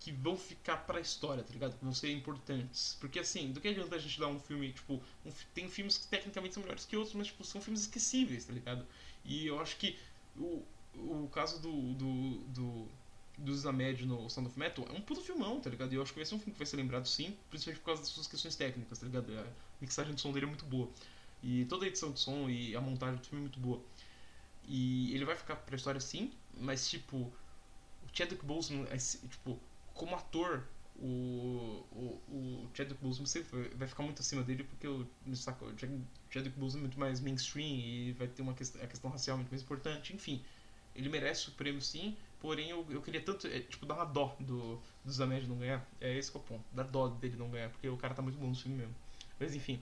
que vão ficar pra história, tá ligado? Que vão ser importantes. Porque assim, do que adianta a gente dar um filme, tipo, um, tem filmes que tecnicamente são melhores que outros, mas tipo, são filmes esquecíveis, tá ligado? E eu acho que o, o caso do, do, do, do Zamed no Sound of Metal é um puto filmão, tá ligado? E eu acho que vai ser um filme que vai ser lembrado sim, principalmente por causa das suas questões técnicas, tá ligado? A mixagem de som dele é muito boa. E toda a edição de som e a montagem do filme é muito boa. E ele vai ficar pra história sim, mas tipo, o Chadwick Boseman, é, tipo, como ator, o, o, o Chadwick Boseman vai ficar muito acima dele porque o, saco, o Chadwick Boseman é muito mais mainstream e vai ter uma questão, a questão racial muito mais importante, enfim. Ele merece o prêmio sim, porém eu, eu queria tanto, é, tipo, dar uma dó do, do Zamed não ganhar. É esse que é o ponto, dar dó dele não ganhar, porque o cara tá muito bom no filme mesmo. Mas enfim,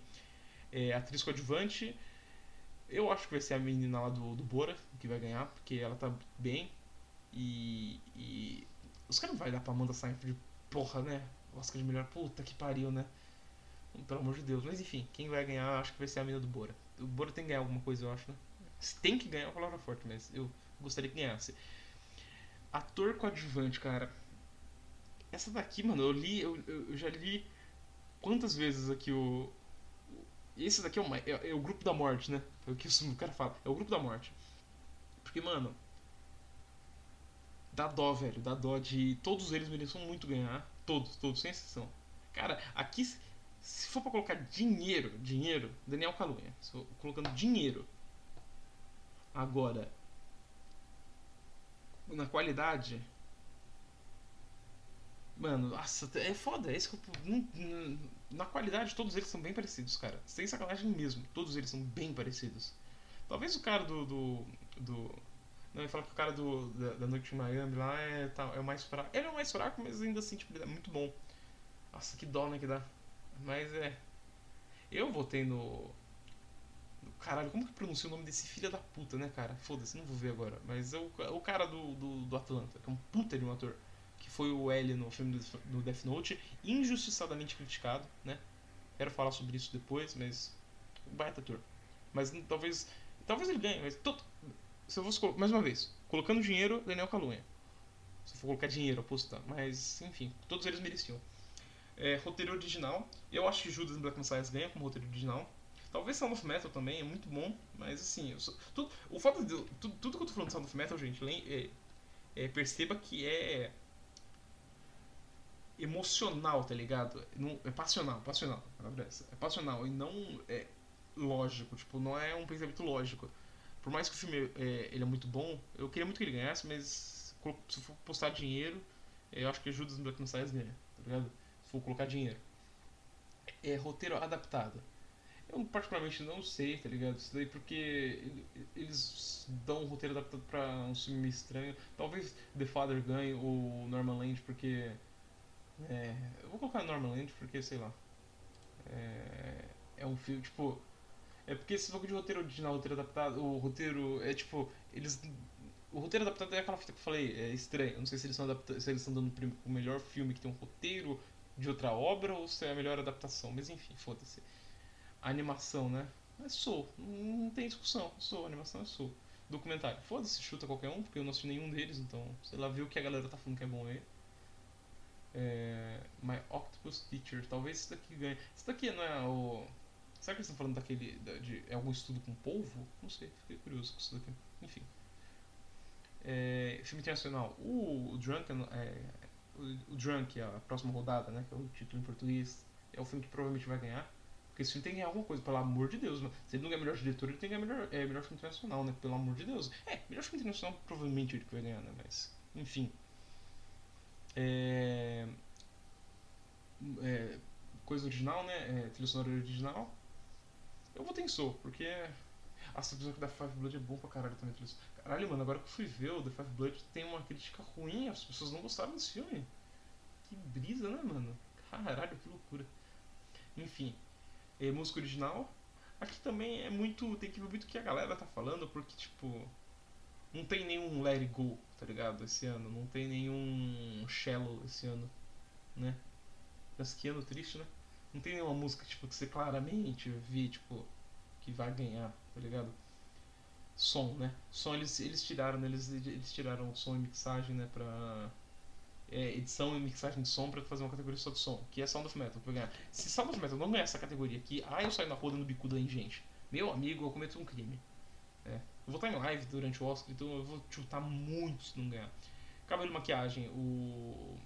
é, atriz coadjuvante, eu acho que vai ser a menina lá do, do Bora que vai ganhar, porque ela tá bem e, e os caras não vai dar pra Amanda Seyfried, porra, né? Oscar de melhor. Puta que pariu, né? Pelo amor de Deus. Mas enfim, quem vai ganhar acho que vai ser a mina do Bora. O Bora tem que ganhar alguma coisa, eu acho, né? Tem que ganhar é uma palavra forte, mas eu gostaria que ganhasse. Ator coadjuvante, cara. essa daqui, mano, eu li, eu, eu já li quantas vezes aqui o. Esse daqui é, uma, é, é o grupo da morte, né? É o que o [LAUGHS] cara fala. É o grupo da morte. Porque, mano. Dá dó, velho. Dá dó de. Todos eles mereciam muito ganhar. Todos, todos, sem exceção. Cara, aqui. Se for pra colocar dinheiro, dinheiro, Daniel Calunha. Colocando dinheiro. Agora. Na qualidade. Mano, nossa, é foda. É esse que eu, na qualidade, todos eles são bem parecidos, cara. Sem sacanagem mesmo. Todos eles são bem parecidos. Talvez o cara do. do, do não, eu falo que o cara do, da, da Noite em Miami lá é, tá, é o mais fraco. Ele é o mais fraco, mas ainda assim, tipo, ele é muito bom. Nossa, que dó, né, que dá. Mas é. Eu votei no. Caralho, como que pronuncia o nome desse filho da puta, né, cara? Foda-se, não vou ver agora. Mas é o, é o cara do, do, do Atlanta, que é um puta de um ator que foi o L no filme do Death Note, injustiçadamente criticado, né? Quero falar sobre isso depois, mas baita ator. Mas talvez talvez ele ganhe, mas todo, se eu fosse mais uma vez, colocando dinheiro, Daniel Calunha. Se eu for colocar dinheiro, apostar, mas enfim, todos eles mereciam. É, roteiro original, eu acho que Judas and Black Messiah ganha como roteiro original. Talvez Sound of Metal também, é muito bom, mas assim, sou, tudo, o fato de tudo, tudo que eu tô falando de Sound of Metal, gente, é, é, perceba que é emocional, tá ligado? Não, é passional, passional, é passional e não é lógico, tipo, não é um pensamento lógico. Por mais que o filme é, ele é muito bom, eu queria muito que ele ganhasse, mas se for postar dinheiro, eu acho que Judas Black Messiah ganha, tá ligado? Se for colocar dinheiro. É roteiro adaptado. Eu particularmente não sei, tá ligado? Isso daí porque eles dão um roteiro adaptado pra um filme meio estranho. Talvez The Father ganhe ou Norman Land porque é, eu vou colocar Normalmente porque, sei lá. É, é um filme, tipo. É porque se for de roteiro original, roteiro adaptado, o roteiro é tipo. Eles. O roteiro adaptado é aquela fita que eu falei, é estranho. Eu não sei se eles estão adaptando, se eles estão dando o melhor filme que tem um roteiro de outra obra ou se é a melhor adaptação. Mas enfim, foda-se. Animação, né? É Soul. Não tem discussão. Soul, a animação é Soul. Documentário. Foda-se, chuta qualquer um, porque eu não assisti nenhum deles, então, sei lá, viu o que a galera tá falando que é bom aí. É, My Octopus Teacher. Talvez isso daqui ganhe. Isso daqui não é o. Será que eles estão falando daquele. de é algum estudo com polvo? Não sei, fiquei curioso com isso daqui. Enfim. É, filme internacional. O Drunk, é, o, o Drunk, a próxima rodada, né? Que é o título em português. É o filme que provavelmente vai ganhar. Porque esse filme tem que ganhar alguma coisa, pelo amor de Deus. Mano. Se ele não ganhar melhor diretor, ele tem que ganhar melhor, é, melhor filme internacional, né? Pelo amor de Deus. É, melhor filme internacional provavelmente ele que vai ganhar, né? Mas, enfim. É, é, coisa original, né? É, trilha sonora original. Eu vou em porque. Nossa, o episódio da Five Blood é bom pra caralho também. Caralho, mano, agora que eu fui ver o The Five Blood tem uma crítica ruim, as pessoas não gostaram desse filme. Que brisa, né, mano? Caralho, que loucura. Enfim, é, música original. Aqui também é muito. Tem que ver muito o que a galera tá falando, porque, tipo. Não tem nenhum Let It Go, tá ligado? Esse ano. Não tem nenhum Shallow esse ano, né? Mas que ano triste, né? Não tem nenhuma música, tipo, que você claramente vê, tipo, que vai ganhar, tá ligado? Som, né? Som eles, eles tiraram, eles, eles tiraram som e mixagem, né? Pra. É, edição e mixagem de som pra fazer uma categoria só de som, que é Sound of Metal, pra ganhar. Se Sound of Metal não ganhar essa categoria aqui, ah, eu saio na rua dando bicuda em gente. Meu amigo, eu cometo um crime. É. Eu vou estar em live durante o Oscar, então eu vou chutar muito se não ganhar. Cabelo e maquiagem, o.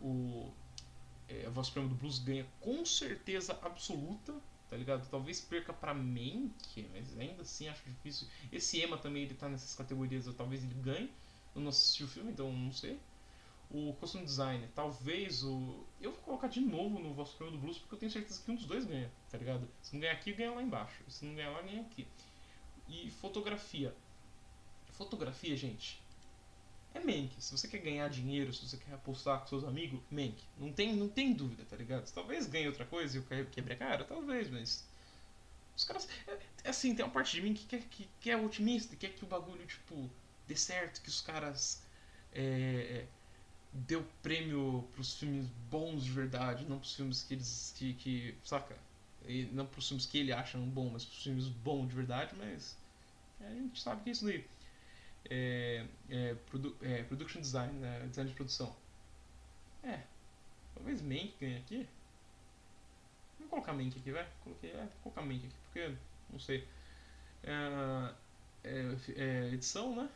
O. É, a voz suprema do blues ganha com certeza absoluta, tá ligado? Talvez perca pra Mank, mas ainda assim acho difícil. Esse Ema também ele tá nessas categorias, talvez ele ganhe. Eu não assisti o filme, então não sei. O costume design, talvez o. Eu vou colocar de novo no Voz Suprema do Blues, porque eu tenho certeza que um dos dois ganha, tá ligado? Se não ganhar aqui, ganha lá embaixo. Se não ganhar lá, ganha aqui. E fotografia. Fotografia, gente, é Mank. Se você quer ganhar dinheiro, se você quer apostar com seus amigos, Mank. Não tem, não tem dúvida, tá ligado? Talvez ganhe outra coisa e o quebre a cara, talvez, mas. Os caras. É, é, assim, tem uma parte de mim que quer, que, que é otimista, quer que o bagulho, tipo, dê certo, que os caras. É, é, deu prêmio pros filmes bons de verdade, não pros filmes que eles. que. que saca? E não pros filmes que ele acha bom, mas pros filmes bons de verdade, mas. A gente sabe que é isso daí é, é, produ é, production design, né? design de produção. É. Talvez Mank ganhe aqui. Vamos colocar Mank aqui, vai. Coloquei, é, vou colocar Mank aqui, porque, não sei. É, é, é, edição, né?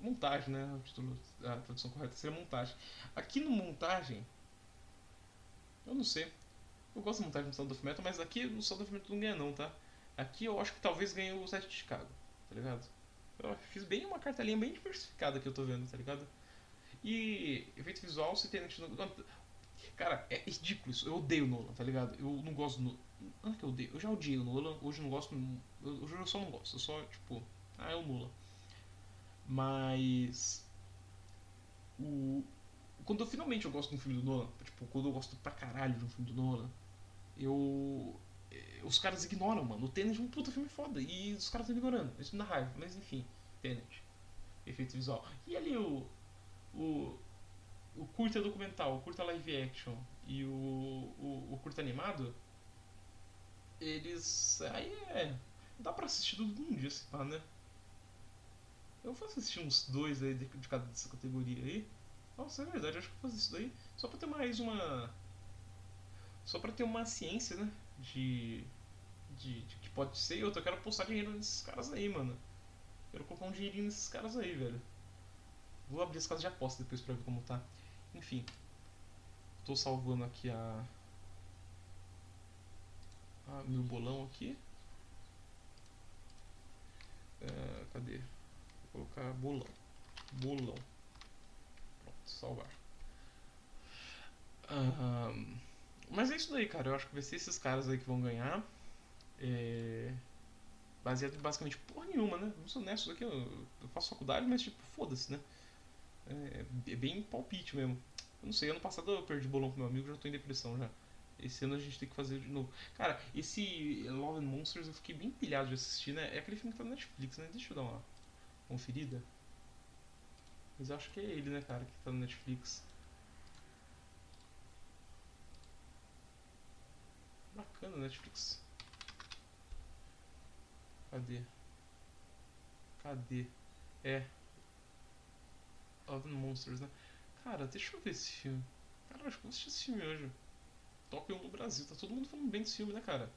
Montagem, né? O título, a tradução correta seria montagem. Aqui no montagem, eu não sei. Eu gosto de montagem no Sound of Metal, mas aqui no Sound of Metal não ganha não, tá? Aqui eu acho que talvez ganhe o set de Chicago, tá ligado? Eu fiz bem uma cartelinha bem diversificada que eu tô vendo, tá ligado? E efeito visual, se tem Cara, é ridículo isso. Eu odeio o Nolan, tá ligado? Eu não gosto do. Não é que eu odeio. Eu já odiei o Nolan, hoje eu não gosto. Hoje eu só não gosto. Eu só, tipo. Ah, é o Nolan. Mas. O. Quando eu finalmente eu gosto de um filme do Nolan, tipo, quando eu gosto pra caralho de um filme do Nolan, eu. Eh, os caras ignoram, mano. O Tenet é um puta filme foda. E os caras estão ignorando. Isso me dá raiva. Mas enfim, Tenet. Efeito visual. E ali o. O o curta documental, o curta live action e o, o, o curta animado, eles. Aí é. Dá pra assistir tudo num dia, se pá, né? Eu vou assistir uns dois aí de, de cada dessa categoria aí. Nossa, é verdade, acho que vou fazer isso daí. Só pra ter mais uma. Só pra ter uma ciência, né? De. De, de que pode ser. Eu quero postar dinheiro nesses caras aí, mano. Quero colocar um dinheirinho nesses caras aí, velho. Vou abrir as casas de aposta depois pra ver como tá. Enfim. Estou salvando aqui a, a meu bolão aqui. É, cadê? Vou colocar bolão. Bolão. Pronto, salvar. mas é isso daí, cara. Eu acho que vai ser esses caras aí que vão ganhar. É, baseado basicamente porra nenhuma, né? Não sou honesto aqui, eu, eu faço faculdade, mas tipo, foda-se, né? É, é bem palpite mesmo. Eu não sei, ano passado eu perdi bolão com meu amigo, já tô em depressão já. Esse ano a gente tem que fazer de novo. Cara, esse Love and Monsters eu fiquei bem pilhado de assistir, né? É aquele filme que tá na Netflix, né? Deixa eu dar uma conferida. Mas eu acho que é ele, né, cara, que tá na Netflix. Bacana, Netflix. Cadê? Cadê? É, Love Monsters, né? Cara, deixa eu ver esse filme. Cara, acho que vou assistir esse filme hoje. Top 1 no Brasil. Tá todo mundo falando bem desse filme, né, cara?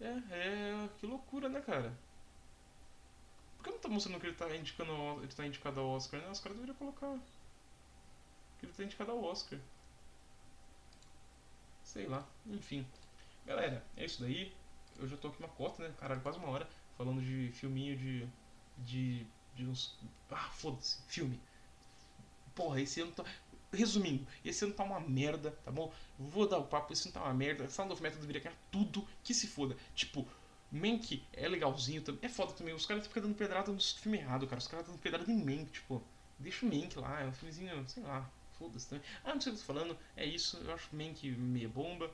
É, é. Que loucura, né, cara? Por que não tá mostrando que ele tá indicando ele tá indicado ao Oscar, né? Os caras deveriam colocar. Que ele tá indicado ao Oscar. Sei lá, enfim. Galera, é isso daí. Eu já tô aqui uma cota, né? Caralho, quase uma hora falando de filminho de. de. de uns. Ah, foda-se, filme. Porra, esse ano tá. Resumindo, esse ano tá uma merda, tá bom? Vou dar o papo, esse ano tá uma merda. Sound of Metal deveria ganhar tudo que se foda. Tipo, Mank é legalzinho também. É foda também. Os caras ficam dando pedrada no filme errado, cara. Os caras dando pedrada em Mank, tipo. Deixa o Mank lá, é um filmezinho, sei lá. Foda-se também. Ah, não sei o que eu tô falando. É isso, eu acho Mank meia bomba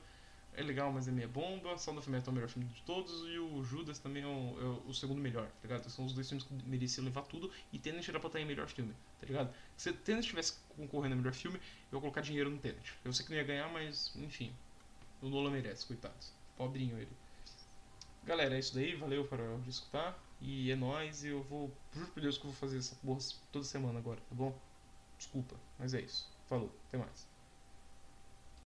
é legal, mas é meia bomba. Sound of Metal é o melhor filme de todos. E o Judas também é o, é o segundo melhor, tá ligado? São os dois filmes que mereciam levar tudo. E Tenet era pra estar em melhor filme, tá ligado? Se Tenet estivesse concorrendo a melhor filme, eu ia colocar dinheiro no Tenet. Eu sei que não ia ganhar, mas enfim. O Nolan merece, coitado. Pobrinho ele. Galera, é isso daí. Valeu para escutar. E é nóis. E eu vou. Juro por Deus que eu vou fazer essa porra toda semana agora, tá bom? Desculpa, mas é isso. Falou, até mais.